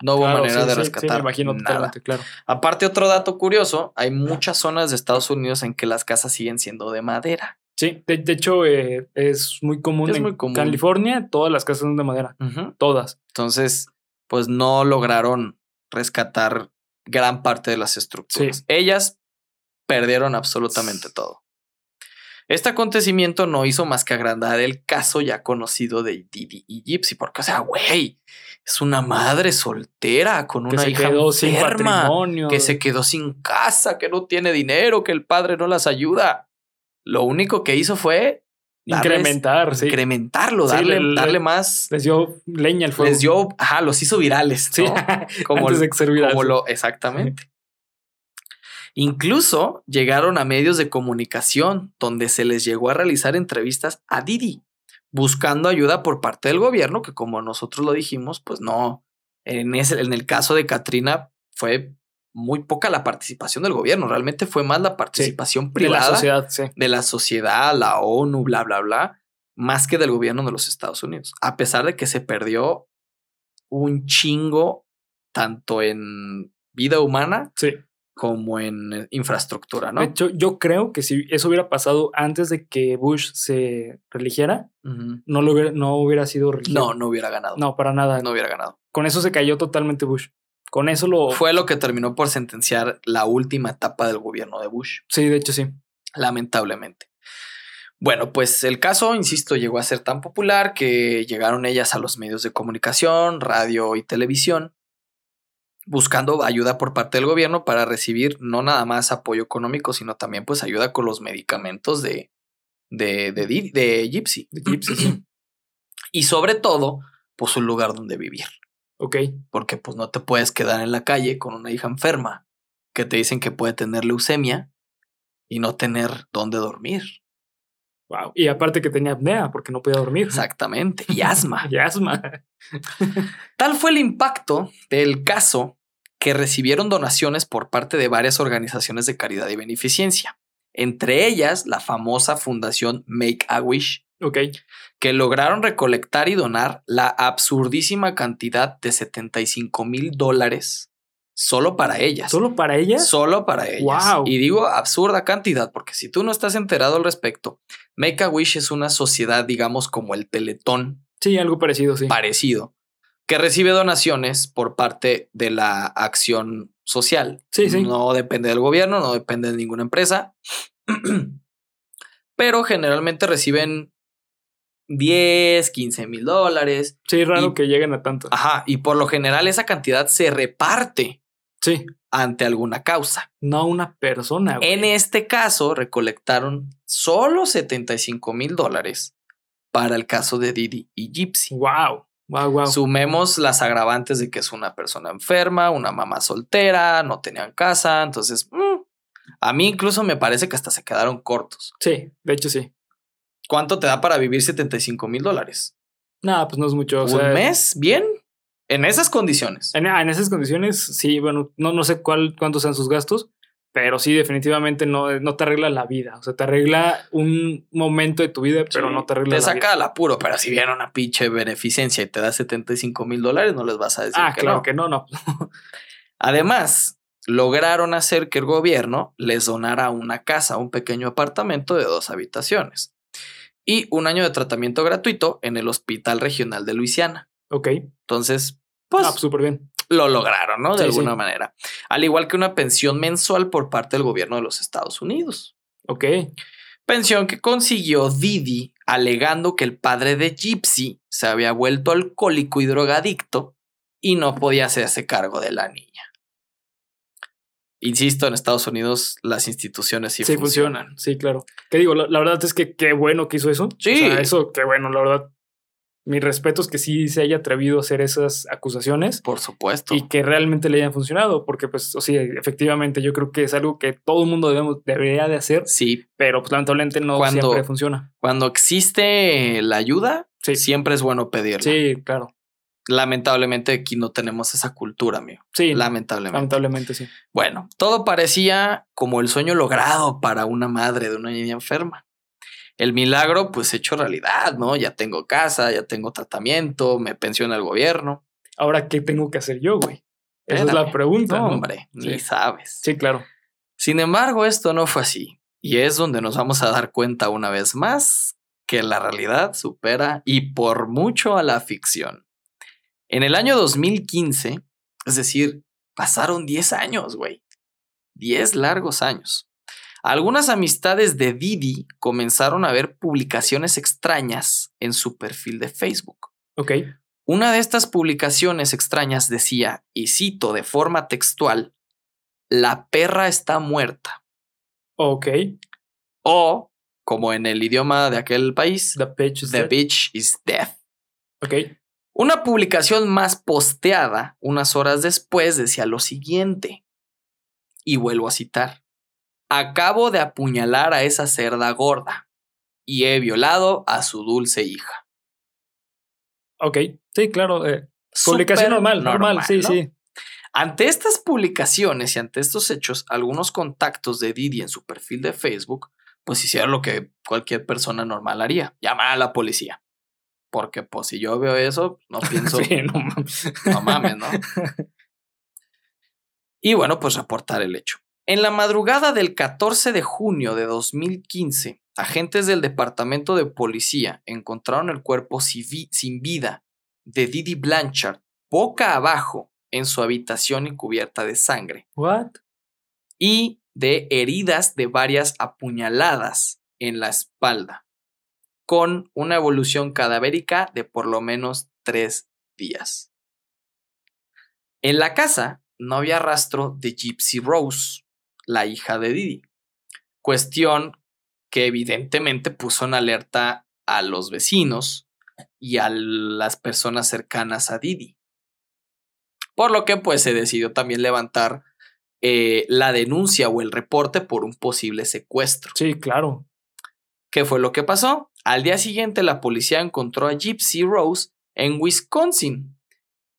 no hubo manera de rescatar. imagino nada. claro. Aparte, otro dato curioso: hay muchas zonas de Estados Unidos en que las casas siguen siendo de madera. Sí, de, hecho, eh, es muy común en California, todas las casas son de madera. Todas. Entonces, pues no lograron rescatar gran parte de las estructuras. Ellas perdieron absolutamente todo. Este acontecimiento no hizo más que agrandar el caso ya conocido de Didi y Gypsy, porque, o sea, güey, es una madre soltera con una hija enferma, que se quedó sin casa, que no tiene dinero, que el padre no las ayuda. Lo único que hizo fue incrementar, sí. incrementarlo, darle, darle más. Les dio leña al fuego. Les dio, ajá, los hizo virales, sí, como, Antes de ser virales. como lo, exactamente. Incluso llegaron a medios de comunicación donde se les llegó a realizar entrevistas a Didi, buscando ayuda por parte del gobierno, que como nosotros lo dijimos, pues no, en, ese, en el caso de Katrina fue muy poca la participación del gobierno, realmente fue más la participación privada de la sociedad, sí. de la sociedad, la ONU, bla, bla, bla, más que del gobierno de los Estados Unidos, a pesar de que se perdió un chingo tanto en vida humana sí como en eh, infraestructura, ¿no? De hecho, yo creo que si eso hubiera pasado antes de que Bush se religiera, no, lo hubiera, no hubiera sido No, no hubiera ganado. No, para nada. No hubiera ganado. Con eso se cayó totalmente Bush. Con eso lo... Fue lo que terminó por sentenciar la última etapa del gobierno de Bush. Sí, de hecho sí. Lamentablemente. Bueno, pues el caso, insisto, llegó a ser tan popular que llegaron ellas a los medios de comunicación, radio y televisión, buscando ayuda por parte del gobierno para recibir no nada más apoyo económico, sino también pues ayuda con los medicamentos de, de, de, de, Gypsy. y sobre todo, pues un lugar donde vivir. Ok. Porque pues no te puedes quedar en la calle con una hija enferma que te dicen que puede tener leucemia y no tener dónde dormir. Wow. Y aparte que tenía apnea porque no podía dormir. Exactamente. Y asma. y asma. Tal fue el impacto del caso que recibieron donaciones por parte de varias organizaciones de caridad y beneficencia, entre ellas la famosa fundación Make a Wish, que lograron recolectar y donar la absurdísima cantidad de 75 mil dólares solo para ellas. ¿Solo para ellas? Solo para ellas. Y digo absurda cantidad, porque si tú no estás enterado al respecto, Make a Wish es una sociedad, digamos, como el Teletón. Sí, algo parecido, sí. Parecido que recibe donaciones por parte de la acción social. Sí, sí. No depende del gobierno, no depende de ninguna empresa. Pero generalmente reciben 10, 15 mil dólares. Sí, raro que lleguen a tanto. Ajá, y por lo general esa cantidad se reparte. Sí. Ante alguna causa. No una persona. En este caso, recolectaron solo 75 mil dólares para el caso de Didi y Gypsy. Wow. Sumemos las agravantes de que es una persona enferma, una mamá soltera, no tenían casa, entonces mm, a mí incluso me parece que hasta se quedaron cortos. Sí, de hecho sí. ¿Cuánto te da para vivir 75 mil dólares? Nada, pues no es mucho. ¿Un mes? ¿Bien? En esas condiciones. En, en, esas condiciones, sí, bueno, no, no sé cuál, cuántos sean sus gastos, pero sí, definitivamente no, no te arregla la vida. O sea, te arregla un momento de tu vida, pero no te arregla te saca al apuro, pero si viene una pinche beneficencia y te da 75 mil dólares, no les vas a decir ah, que claro no. que no, no. Además, lograron hacer que el gobierno les donara una casa, un pequeño apartamento de dos habitaciones. y un año de tratamiento gratuito en el Hospital Regional de Luisiana. Ok. Entonces, pues Ah, súper bien. Lo lograron, ¿no? De Sí, alguna sí. manera. Al igual que una pensión mensual por parte del gobierno de los Estados Unidos. Ok. Pensión que consiguió Didi alegando que el padre de Gypsy se había vuelto alcohólico y drogadicto y no podía hacerse cargo de la niña. Insisto, en Estados Unidos las instituciones sí, Sí, funcionan. funcionan. Sí, claro. ¿Qué digo? La, la verdad es que qué bueno que hizo eso. Sí. O sea, eso, qué bueno, la verdad. Mi respeto es que sí se haya atrevido a hacer esas acusaciones Por supuesto. y que realmente le hayan funcionado, porque pues, o sea, efectivamente yo creo que es algo que todo el mundo debemos, debería de hacer, Sí, pero pues lamentablemente no Cuando- siempre funciona. cuando existe la ayuda, Sí. siempre es bueno pedirla. Sí, claro. Lamentablemente aquí no tenemos esa cultura, amigo. Sí, Lamentablemente. lamentablemente sí. Bueno, todo parecía como el sueño logrado para una madre de una niña enferma. El milagro, pues hecho realidad, ¿no? Ya tengo casa, ya tengo tratamiento, me pensiona el gobierno. Ahora, ¿qué tengo que hacer yo, güey? Esa es la pregunta. No, ¿no? hombre, ni sabes. Sí, claro. Sin embargo, esto no fue así. Y es donde nos vamos a dar cuenta una vez más que la realidad supera y por mucho a la ficción. En el año 2015, es decir, pasaron 10 años, güey. 10 largos años. Algunas amistades de Didi comenzaron a ver publicaciones extrañas en su perfil de Facebook. Ok. Una de estas publicaciones extrañas decía, y cito de forma textual, la perra está muerta. Ok. O, como en el idioma de aquel país, The pitch is the dead. bitch is dead. Ok. Una publicación más posteada unas horas después decía lo siguiente, y vuelvo a citar, acabo de apuñalar a esa cerda gorda y he violado a su dulce hija. Ok. Sí, claro. eh, publicación normal, normal. Sí, ¿no? sí. Ante estas publicaciones y ante estos hechos, algunos contactos de Didi en su perfil de Facebook, pues hicieron lo que cualquier persona normal haría, llamar a la policía. Porque pues si yo veo eso, no pienso, Sí, no mames. no mames, ¿no? Y bueno, pues reportar el hecho. En la madrugada del 14 de junio de 2015, agentes del Departamento de Policía encontraron el cuerpo sin vida de Didi Blanchard boca abajo en su habitación y cubierta de sangre What? y de heridas de varias apuñaladas en la espalda, con una evolución cadavérica de por lo menos tres días. En la casa no había rastro de Gypsy Rose, la hija de Didi, cuestión que evidentemente puso en alerta a los vecinos y a las personas cercanas a Didi. Por lo que pues se decidió también levantar eh, la denuncia o el reporte por un posible secuestro. Sí, claro. ¿Qué fue lo que pasó? Al día siguiente la policía encontró a Gypsy Rose en Wisconsin,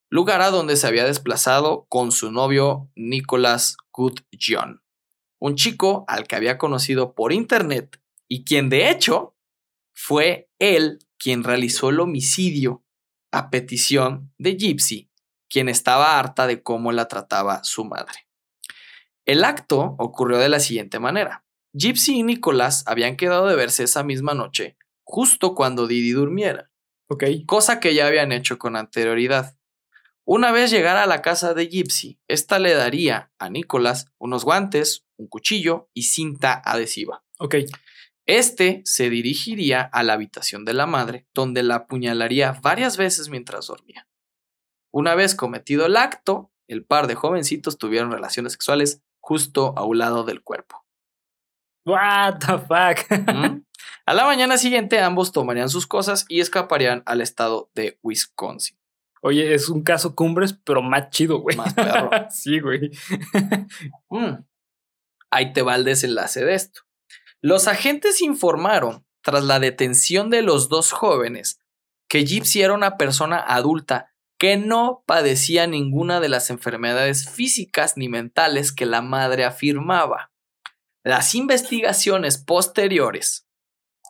lugar a donde se había desplazado con su novio Nicholas Goodjohn, un chico al que había conocido por internet y quien de hecho fue él quien realizó el homicidio a petición de Gypsy, quien estaba harta de cómo la trataba su madre. El acto ocurrió de la siguiente manera. Gypsy y Nicholas habían quedado de verse esa misma noche, justo cuando Didi durmiera, cosa que ya habían hecho con anterioridad. Una vez llegara a la casa de Gypsy, esta le daría a Nicholas unos guantes, un cuchillo y cinta adhesiva. Ok. Este se dirigiría a la habitación de la madre, donde la apuñalaría varias veces mientras dormía. Una vez cometido el acto, el par de jovencitos tuvieron relaciones sexuales justo a un lado del cuerpo. What the fuck. ¿Mm? A la mañana siguiente ambos tomarían sus cosas y escaparían al estado de Wisconsin. Oye, es un caso cumbres, pero más chido, güey. Más perro. sí, güey. Mm. Ahí te va el desenlace de esto. Los agentes informaron, tras la detención de los dos jóvenes, que Gypsy era una persona adulta que no padecía ninguna de las enfermedades físicas ni mentales que la madre afirmaba. Las investigaciones posteriores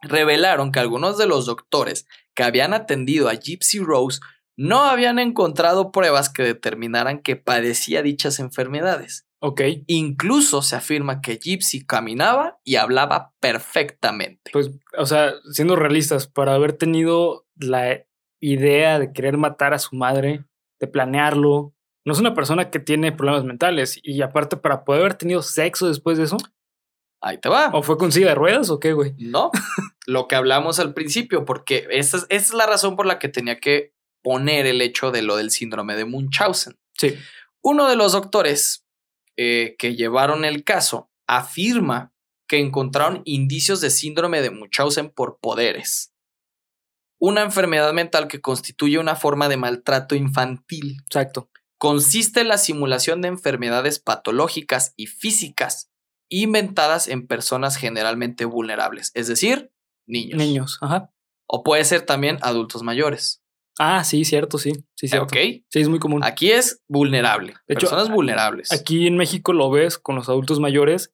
revelaron que algunos de los doctores que habían atendido a Gypsy Rose no habían encontrado pruebas que determinaran que padecía dichas enfermedades Ok. Incluso se afirma que Gypsy caminaba y hablaba perfectamente. Pues, o sea, siendo realistas, para haber tenido la idea de querer matar a su madre, de planearlo, no es una persona que tiene problemas mentales. Y aparte, para poder haber tenido sexo después de eso. Ahí te va. ¿O fue con silla de ruedas o qué, güey? No, lo que hablamos al principio, porque esa es, esa es la razón por la que tenía que poner el hecho de lo del síndrome de Munchausen. Sí. Uno de los doctores eh, que llevaron el caso afirma que encontraron indicios de síndrome de Munchausen por poderes. Una enfermedad mental que constituye una forma de maltrato infantil. Exacto. Consiste en la simulación de enfermedades patológicas y físicas inventadas en personas generalmente vulnerables, es decir, niños. Niños, ajá. O puede ser también adultos mayores. Ah, sí, cierto, sí. Sí, cierto. Ok. Sí, es muy común. Aquí es vulnerable. De hecho, personas vulnerables. Aquí en México lo ves con los adultos mayores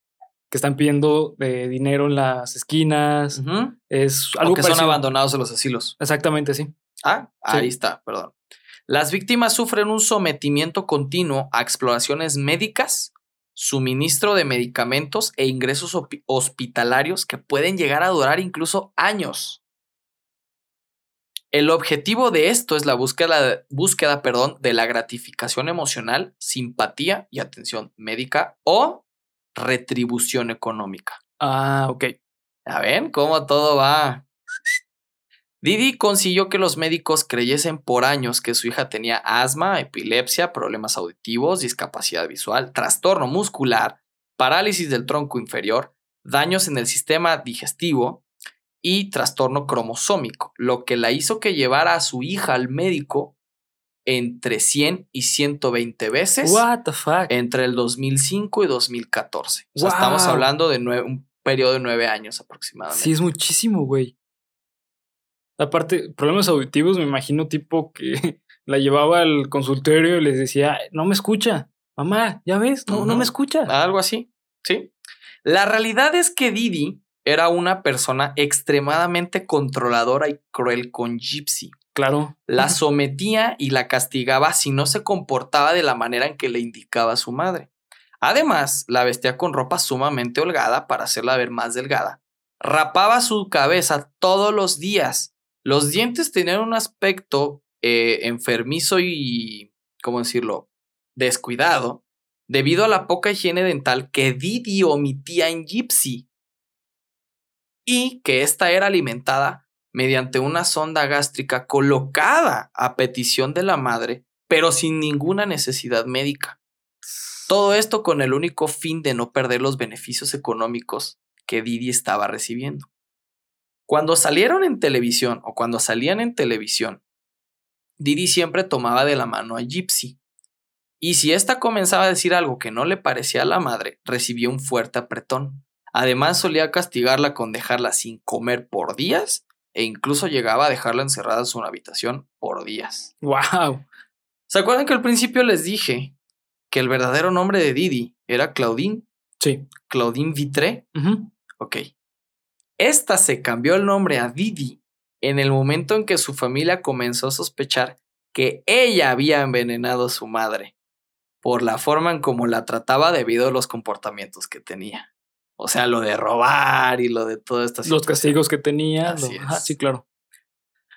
que están pidiendo eh, dinero en las esquinas. Es O algo que son abandonados en los asilos. Exactamente, sí. Ah, Sí. ahí está, perdón. Las víctimas sufren un sometimiento continuo a exploraciones médicas, suministro de medicamentos e ingresos hospitalarios que pueden llegar a durar incluso años. El objetivo de esto es la búsqueda, búsqueda perdón, de la gratificación emocional, simpatía y atención médica o retribución económica. Ah, ok. ¿Ya ven cómo todo va? Didi consiguió que los médicos creyesen por años que su hija tenía asma, epilepsia, problemas auditivos, discapacidad visual, trastorno muscular, parálisis del tronco inferior, daños en el sistema digestivo y trastorno cromosómico, lo que la hizo que llevara a su hija al médico entre 100 y 120 veces What the fuck. entre el 2005 y 2014. O sea, estamos hablando de un periodo de nueve años aproximadamente. Sí, es muchísimo, güey. Aparte, problemas auditivos, me imagino tipo que la llevaba al consultorio y les decía, no me escucha. Mamá, ¿ya ves? No, no me escucha. Algo así, sí. La realidad es que Didi era una persona extremadamente controladora y cruel con Gypsy. Claro. La sometía y la castigaba si no se comportaba de la manera en que le indicaba su madre. Además, la vestía con ropa sumamente holgada para hacerla ver más delgada. Rapaba su cabeza todos los días. Los dientes tenían un aspecto eh, enfermizo y, ¿cómo decirlo?, descuidado, debido a la poca higiene dental que Didi omitía en Gypsy y que ésta era alimentada mediante una sonda gástrica colocada a petición de la madre, pero sin ninguna necesidad médica. Todo esto con el único fin de no perder los beneficios económicos que Didi estaba recibiendo. Cuando salieron en televisión o cuando salían en televisión, Didi siempre tomaba de la mano a Gypsy. Y si ésta comenzaba a decir algo que no le parecía a la madre, recibía un fuerte apretón. Además solía castigarla con dejarla sin comer por días e incluso llegaba a dejarla encerrada en su habitación por días. Wow. ¿Se acuerdan que al principio les dije que el verdadero nombre de Didi era Claudine? Sí. Claudine Vitré. Ok. Esta se cambió el nombre a Didi en el momento en que su familia comenzó a sospechar que ella había envenenado a su madre por la forma en cómo la trataba debido a los comportamientos que tenía. O sea, lo de robar y lo de toda esta Los castigos que tenía. Así es. sí, claro.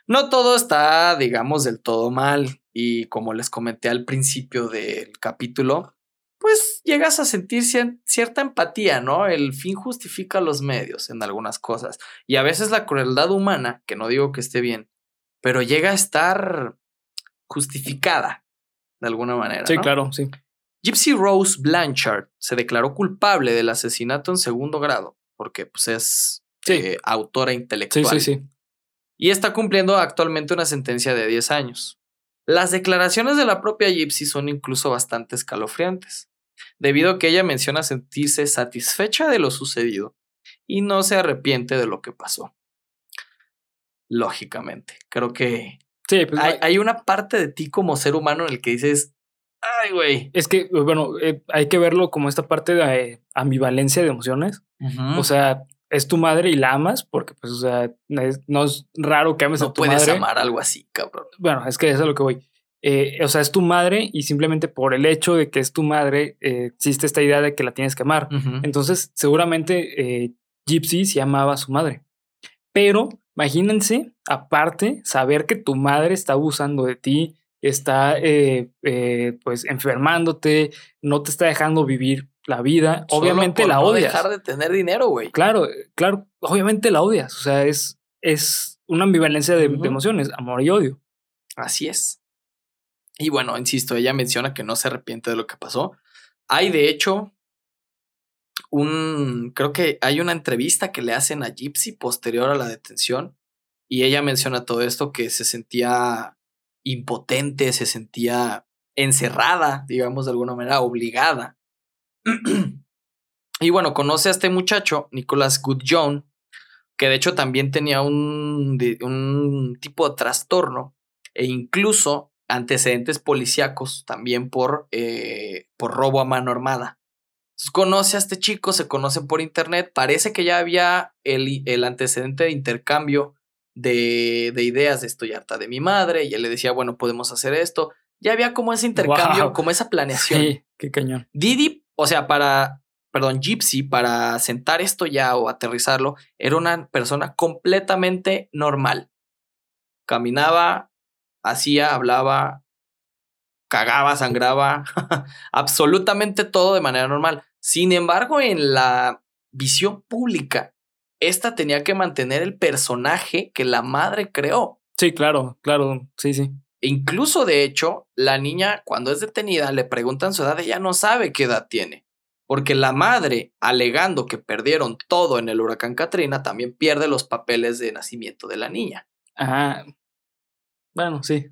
No todo está, digamos, del todo mal. Y como les comenté al principio del capítulo, pues llegas a sentir cier- cierta empatía, ¿no? El fin justifica los medios en algunas cosas. Y a veces la crueldad humana, que no digo que esté bien, pero llega a estar justificada de alguna manera. Sí, ¿no? claro, sí. Gypsy Rose Blanchard se declaró culpable del asesinato en segundo grado, porque pues, es Sí. eh, autora Sí, intelectual sí, sí. y está cumpliendo actualmente una sentencia de 10 años. Las declaraciones de la propia Gypsy son incluso bastante escalofriantes, debido a que ella menciona sentirse satisfecha de lo sucedido y no se arrepiente de lo que pasó. Lógicamente, creo que Sí, pues, hay, hay una parte de ti como ser humano en el que dices, ay, güey. es que, bueno, eh, hay que verlo como esta parte de eh, ambivalencia de emociones. O sea, es tu madre y la amas porque, pues, o sea, es- no es raro que ames a no tu puedes madre. amar algo así, cabrón. Bueno, es que eso es a lo que voy. eh, o sea, es tu madre y simplemente por el hecho de que es tu madre, eh, existe esta idea de que la tienes que amar. Entonces, seguramente eh, Gypsy se amaba a su madre. Pero imagínense, aparte, saber que tu madre está abusando de ti, está pues enfermándote, no te está dejando vivir la vida. obviamente la odias. dejar de tener dinero, güey. Claro, claro, obviamente la odias. O sea, es, es una ambivalencia de emociones, amor y odio. Así es. Y bueno, insisto, ella menciona que no se arrepiente de lo que pasó. Hay de hecho un, creo que hay una entrevista que le hacen a Gypsy posterior a la detención y ella menciona todo esto que se sentía impotente, se sentía encerrada, digamos de alguna manera, obligada. y bueno, conoce a este muchacho, Nicholas Goodjohn, que de hecho también tenía un, un tipo de trastorno e incluso antecedentes policíacos también por, eh, por robo a mano armada. conoce a este chico, se conocen por internet, parece que ya había el, el antecedente de intercambio de, de, ideas de estoy harta de mi madre y él le decía, bueno, podemos hacer esto. Ya había como ese intercambio, como esa planeación. Sí, qué cañón. Didi, o sea, para, perdón, Gypsy, para sentar esto ya o aterrizarlo, era una persona completamente normal. Caminaba, hacía, hablaba, cagaba, sangraba, absolutamente todo de manera normal. Sin embargo, en la visión pública, esta tenía que mantener el personaje que la madre creó. Sí, claro, claro, sí, sí. Incluso, de hecho, la niña, cuando es detenida, le preguntan su edad, ella no sabe qué edad tiene. Porque la madre, alegando que perdieron todo en el huracán Katrina, también pierde los papeles de nacimiento de la niña. Ajá, bueno, sí.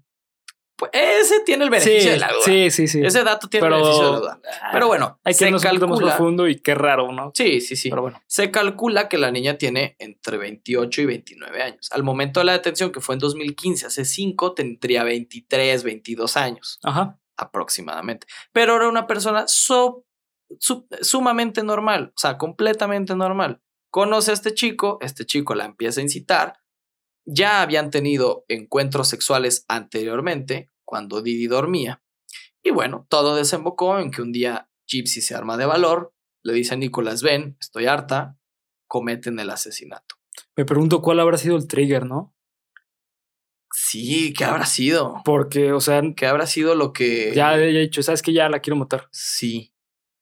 Pues ese tiene el beneficio de la duda. Sí, sí, sí. Ese dato tiene el beneficio de la duda. Pero bueno, hay que se calcula, más profundo y qué raro, ¿no? Sí, sí, sí. Pero bueno. Se calcula que la niña tiene entre 28 y 29 años. Al momento de la detención, que fue en 2015, hace 5, tendría 23, 22 años. Ajá. Aproximadamente. Pero era una persona sumamente normal, o sea, completamente normal. Conoce a este chico, este chico la empieza a incitar, ya habían tenido encuentros sexuales anteriormente, cuando Didi dormía. Y bueno, todo desembocó en que un día Gypsy se arma de valor, le dice a Nicolás, ven, estoy harta, cometen el asesinato. Me pregunto cuál habrá sido el trigger, ¿no? Sí, ¿qué habrá sido? Porque, o sea... ¿Qué habrá sido lo que... Ya he dicho, ¿sabes que Ya la quiero matar. Sí,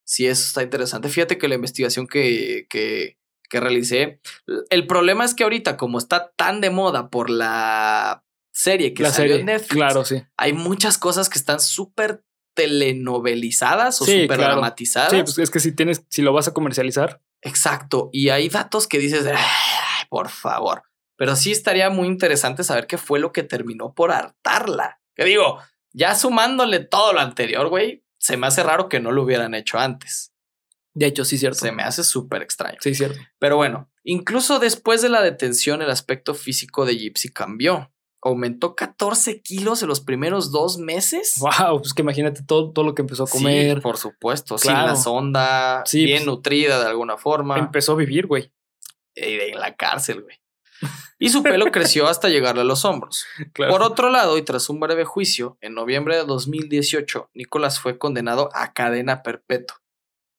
sí, eso está interesante. Fíjate que la investigación que, que, que realicé. El problema es que ahorita, como está tan de moda por la serie que la salió en Netflix, claro, sí. hay muchas cosas que están súper telenovelizadas o súper dramatizadas. Sí, pues es que si tienes, si lo vas a comercializar. Exacto. Y hay datos que dices, por favor. Pero sí estaría muy interesante saber qué fue lo que terminó por hartarla. Que digo, ya sumándole todo lo anterior, güey, se me hace raro que no lo hubieran hecho antes. De hecho, sí, cierto. Se me hace súper extraño. Sí, cierto. Pero bueno, incluso después de la detención, el aspecto físico de Gypsy cambió. Aumentó 14 kilos en los primeros dos meses. Wow, pues que imagínate todo, todo lo que empezó a comer. Sí, por supuesto, sin la sonda, bien pues, nutrida de alguna forma. Empezó a vivir, güey. En la cárcel, güey. Y su pelo creció hasta llegarle a los hombros. Por otro lado, y tras un breve juicio, en noviembre de 2018, Nicolás fue condenado a cadena perpetua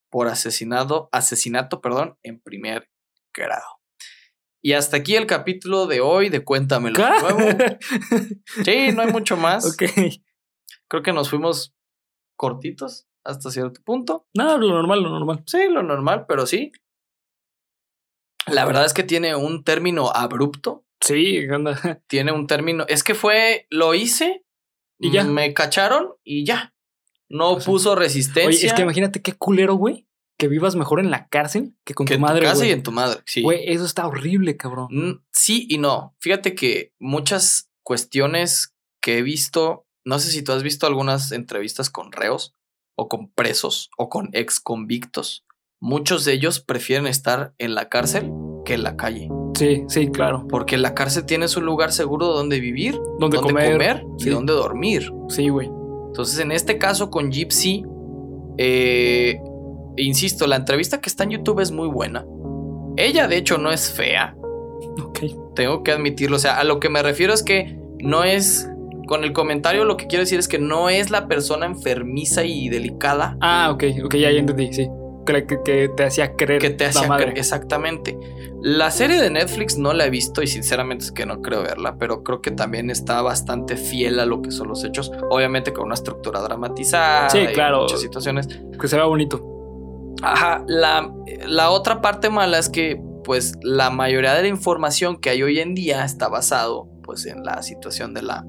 por asesinado, asesinato perdón, en primer grado. Y hasta aquí el capítulo de hoy de Cuéntamelo de nuevo. Sí, no hay mucho más. Ok. Creo que nos fuimos cortitos hasta cierto punto. No, lo normal, lo normal. Sí, lo normal, pero sí. La verdad es que tiene un término abrupto. Sí, anda. Tiene un término. Es que fue, lo hice y ya. Me cacharon y ya. No puso resistencia. Oye, es que imagínate qué culero, güey. Que vivas mejor en la cárcel que con tu madre. En tu casa y en tu madre, sí. Güey, eso está horrible, cabrón. Mm, sí y no. Fíjate que muchas cuestiones que he visto, no sé si tú has visto algunas entrevistas con reos o con presos o con ex convictos. Muchos de ellos prefieren estar en la cárcel que en la calle. Sí, sí, claro. Porque en la cárcel tienes un lugar seguro donde vivir, donde, comer, y donde dormir. Sí, güey. Entonces, en este caso con Gypsy, eh, insisto, la entrevista que está en YouTube es muy buena. Ella, de hecho, no es fea. Ok. Tengo que admitirlo. O sea, a lo que me refiero es que no es con el comentario lo que quiero decir es que no es la persona enfermiza y delicada. Ah, ok, ok, ya entendí, sí. Que, que, te hacía creer. Que te hacía creer, exactamente. La serie de Netflix no la he visto y sinceramente es que no creo verla, pero creo que también está bastante fiel a lo que son los hechos. Obviamente con una estructura dramatizada. Sí, claro. muchas situaciones. Que se vea bonito. Ajá, la, la otra parte mala es que pues la mayoría de la información que hay hoy en día está basado pues en la situación de la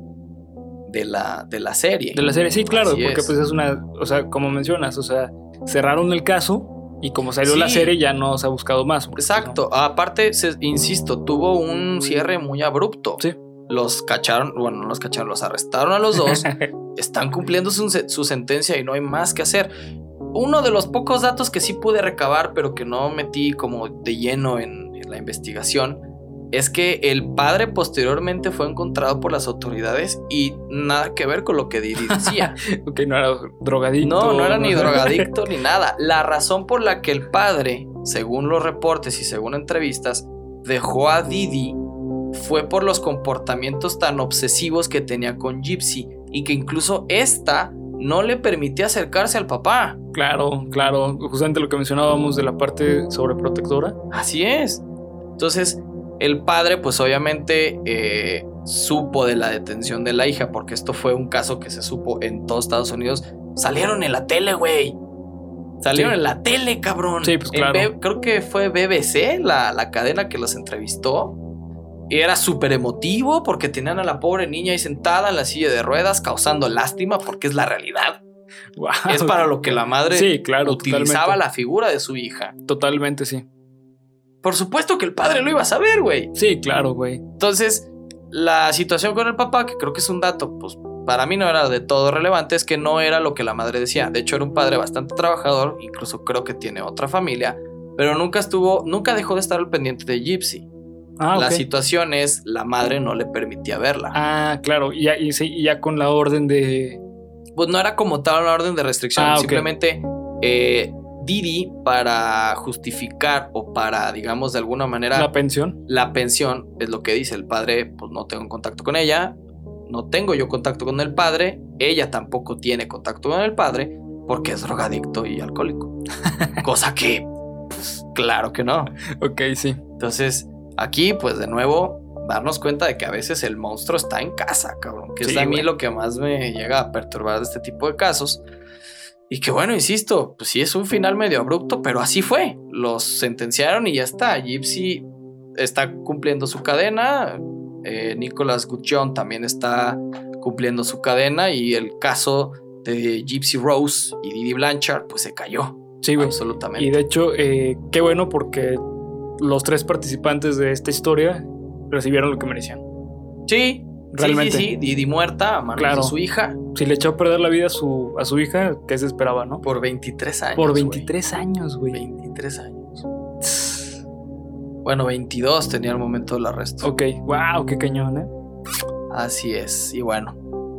de la, de la serie. De la serie, sí, claro, porque pues es una, o sea, como mencionas, o sea, cerraron el caso y como salió la serie ya no se ha buscado más. Pues, Exacto, aparte, insisto, tuvo un cierre muy abrupto. Sí. Los cacharon, bueno, no los cacharon, los arrestaron a los dos, están cumpliendo su, su sentencia y no hay más que hacer uno de los pocos datos que sí pude recabar, pero que no metí como de lleno en, la investigación, es que el padre posteriormente fue encontrado por las autoridades y nada que ver con lo que Didi decía. ok, no era drogadicto. No, no era ni drogadicto ni nada. La razón por la que el padre, según los reportes y según entrevistas, dejó a Didi fue por los comportamientos tan obsesivos que tenía con Gypsy y que incluso esta no le permitía acercarse al papá. Claro, claro, justamente lo que mencionábamos de la parte sobreprotectora. Así es. Entonces, el padre, pues obviamente eh, supo de la detención de la hija, porque esto fue un caso que se supo en todos Estados Unidos. Salieron en la tele, güey. Salieron en la tele, cabrón. Sí, pues claro. creo que fue BBC, la, la cadena que los entrevistó era súper emotivo porque tenían a la pobre niña ahí sentada en la silla de ruedas causando lástima porque es la realidad. Es para lo que la madre sí, claro, utilizaba la figura de su hija. Totalmente, sí. Por supuesto que el padre lo iba a saber, güey. Sí, claro, güey. Entonces, la situación con el papá, que creo que es un dato, pues para mí no era de todo relevante, es que no era lo que la madre decía. De hecho, era un padre bastante trabajador, incluso creo que tiene otra familia, pero nunca estuvo, nunca dejó de estar al pendiente de Gypsy. Ah, la situación es, la madre no le permitía verla. Ah, claro, y ya, y, ya con la orden de... Pues no era como tal una orden de restricción, ah, simplemente eh, Didi para justificar o para, digamos, de alguna manera... La pensión. La pensión es lo que dice el padre, pues no tengo contacto con ella, no tengo yo contacto con el padre, ella tampoco tiene contacto con el padre porque es drogadicto y alcohólico. Cosa que, pues, claro que no. Ok, sí. Entonces, Aquí, pues de nuevo, darnos cuenta de que a veces el monstruo está en casa, cabrón. Que es a mí lo que más me llega a perturbar de este tipo de casos. Y que bueno, insisto, pues sí es un final medio abrupto, pero así fue. Los sentenciaron y ya está. Gypsy está cumpliendo su cadena. Eh, Nicholas Gutjon también está cumpliendo su cadena. Y el caso de Gypsy Rose y Didi Blanchard, pues se cayó. Sí, güey. Absolutamente. Y de hecho, eh, qué bueno porque los tres participantes de esta historia recibieron lo que merecían. Sí, realmente. Sí, sí, Didi muerta a manos de su hija. Si le echó a perder la vida a su, a su hija, ¿qué se esperaba, no? Por 23 años. Por 23 años, güey. 23 años. Bueno, 22 tenía el momento del arresto. Ok, wow, qué cañón, ¿eh? Así es, y bueno,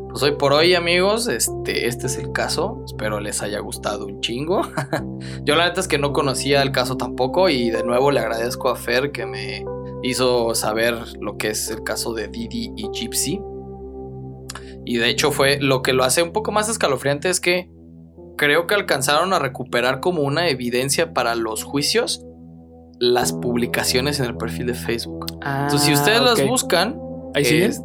pues hoy por hoy, amigos, este, este es el caso. Espero les haya gustado un chingo. Yo la neta es que no conocía el caso tampoco y de nuevo le agradezco a Fer que me hizo saber lo que es el caso de Didi y Gypsy. Y de hecho fue lo que lo hace un poco más escalofriante es que creo que alcanzaron a recuperar como una evidencia para los juicios las publicaciones en el perfil de Facebook. Entonces, si ustedes ah, las buscan,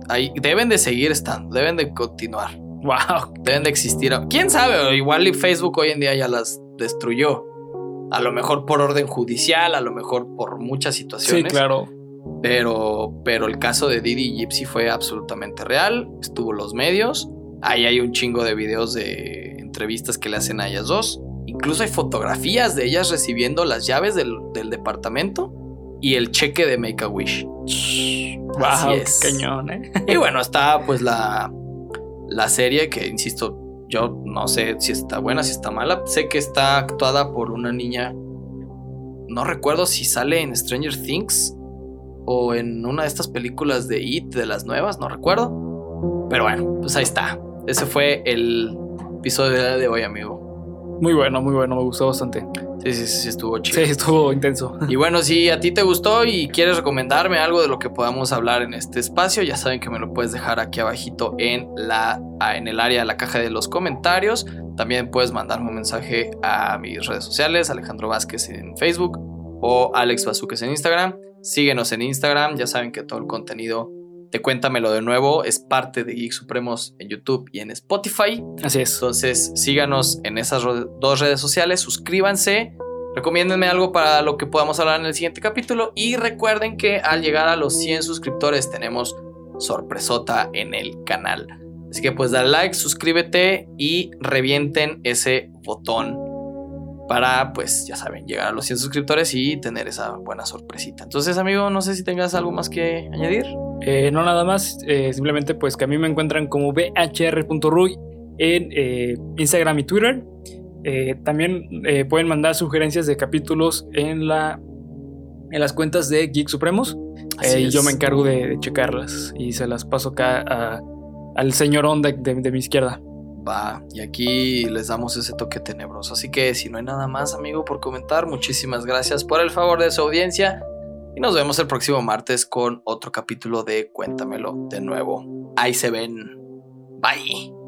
Ahí deben de seguir estando, deben de continuar. Wow. Deben de existir. ¿Quién sabe? Igual Facebook hoy en día ya las destruyó. A lo mejor por orden judicial, a lo mejor por muchas situaciones. Sí, claro. Pero, pero el caso de Didi y Gypsy fue absolutamente real. Estuvo los medios. Ahí hay un chingo de videos de entrevistas que le hacen a ellas dos. Incluso hay fotografías de ellas recibiendo las llaves del, del departamento y el cheque de Make a Wish. Wow, es. cañón, ¿eh? Y bueno, está pues la, la serie que, insisto, yo no sé si está buena, si está mala. Sé que está actuada por una niña. No recuerdo si sale en Stranger Things o en una de estas películas de It, de las nuevas, no recuerdo. Pero bueno, pues ahí está. Ese fue el episodio de hoy, amigo. Muy bueno, muy bueno, me gustó bastante. Sí, sí, sí, estuvo chido. Sí, estuvo intenso. Y bueno, si a ti te gustó y quieres recomendarme algo de lo que podamos hablar en este espacio, ya saben que me lo puedes dejar aquí abajito en, la, en el área de la caja de los comentarios. También puedes mandarme un mensaje a mis redes sociales, Alejandro Vázquez en Facebook o Alex Bazuques en Instagram. Síguenos en Instagram, ya saben que todo el contenido de Cuéntamelo de nuevo es parte de Geek Supremos en YouTube y en Spotify. Así es. Entonces síganos en esas dos redes sociales, suscríbanse, recomiéndenme algo para lo que podamos hablar en el siguiente capítulo y recuerden que al llegar a los 100 suscriptores tenemos sorpresota en el canal. Así que pues dale like, suscríbete y revienten ese botón para, pues ya saben, llegar a los 100 suscriptores y tener esa buena sorpresita. Entonces, amigo, no sé si tengas algo más que añadir. Eh, no, nada más. Eh, simplemente, pues que a mí me encuentran como bhr.ruy en eh, Instagram y Twitter. también pueden mandar sugerencias de capítulos en, la, en las cuentas de Geek Supremos. y yo me encargo de, checarlas y se las paso acá al señor Onda de mi izquierda. Va, y aquí les damos ese toque tenebroso. Así que si no hay nada más, amigo, por comentar, muchísimas gracias por el favor de su audiencia. Y nos vemos el próximo martes con otro capítulo de Cuéntamelo de nuevo. Ahí se ven. Bye.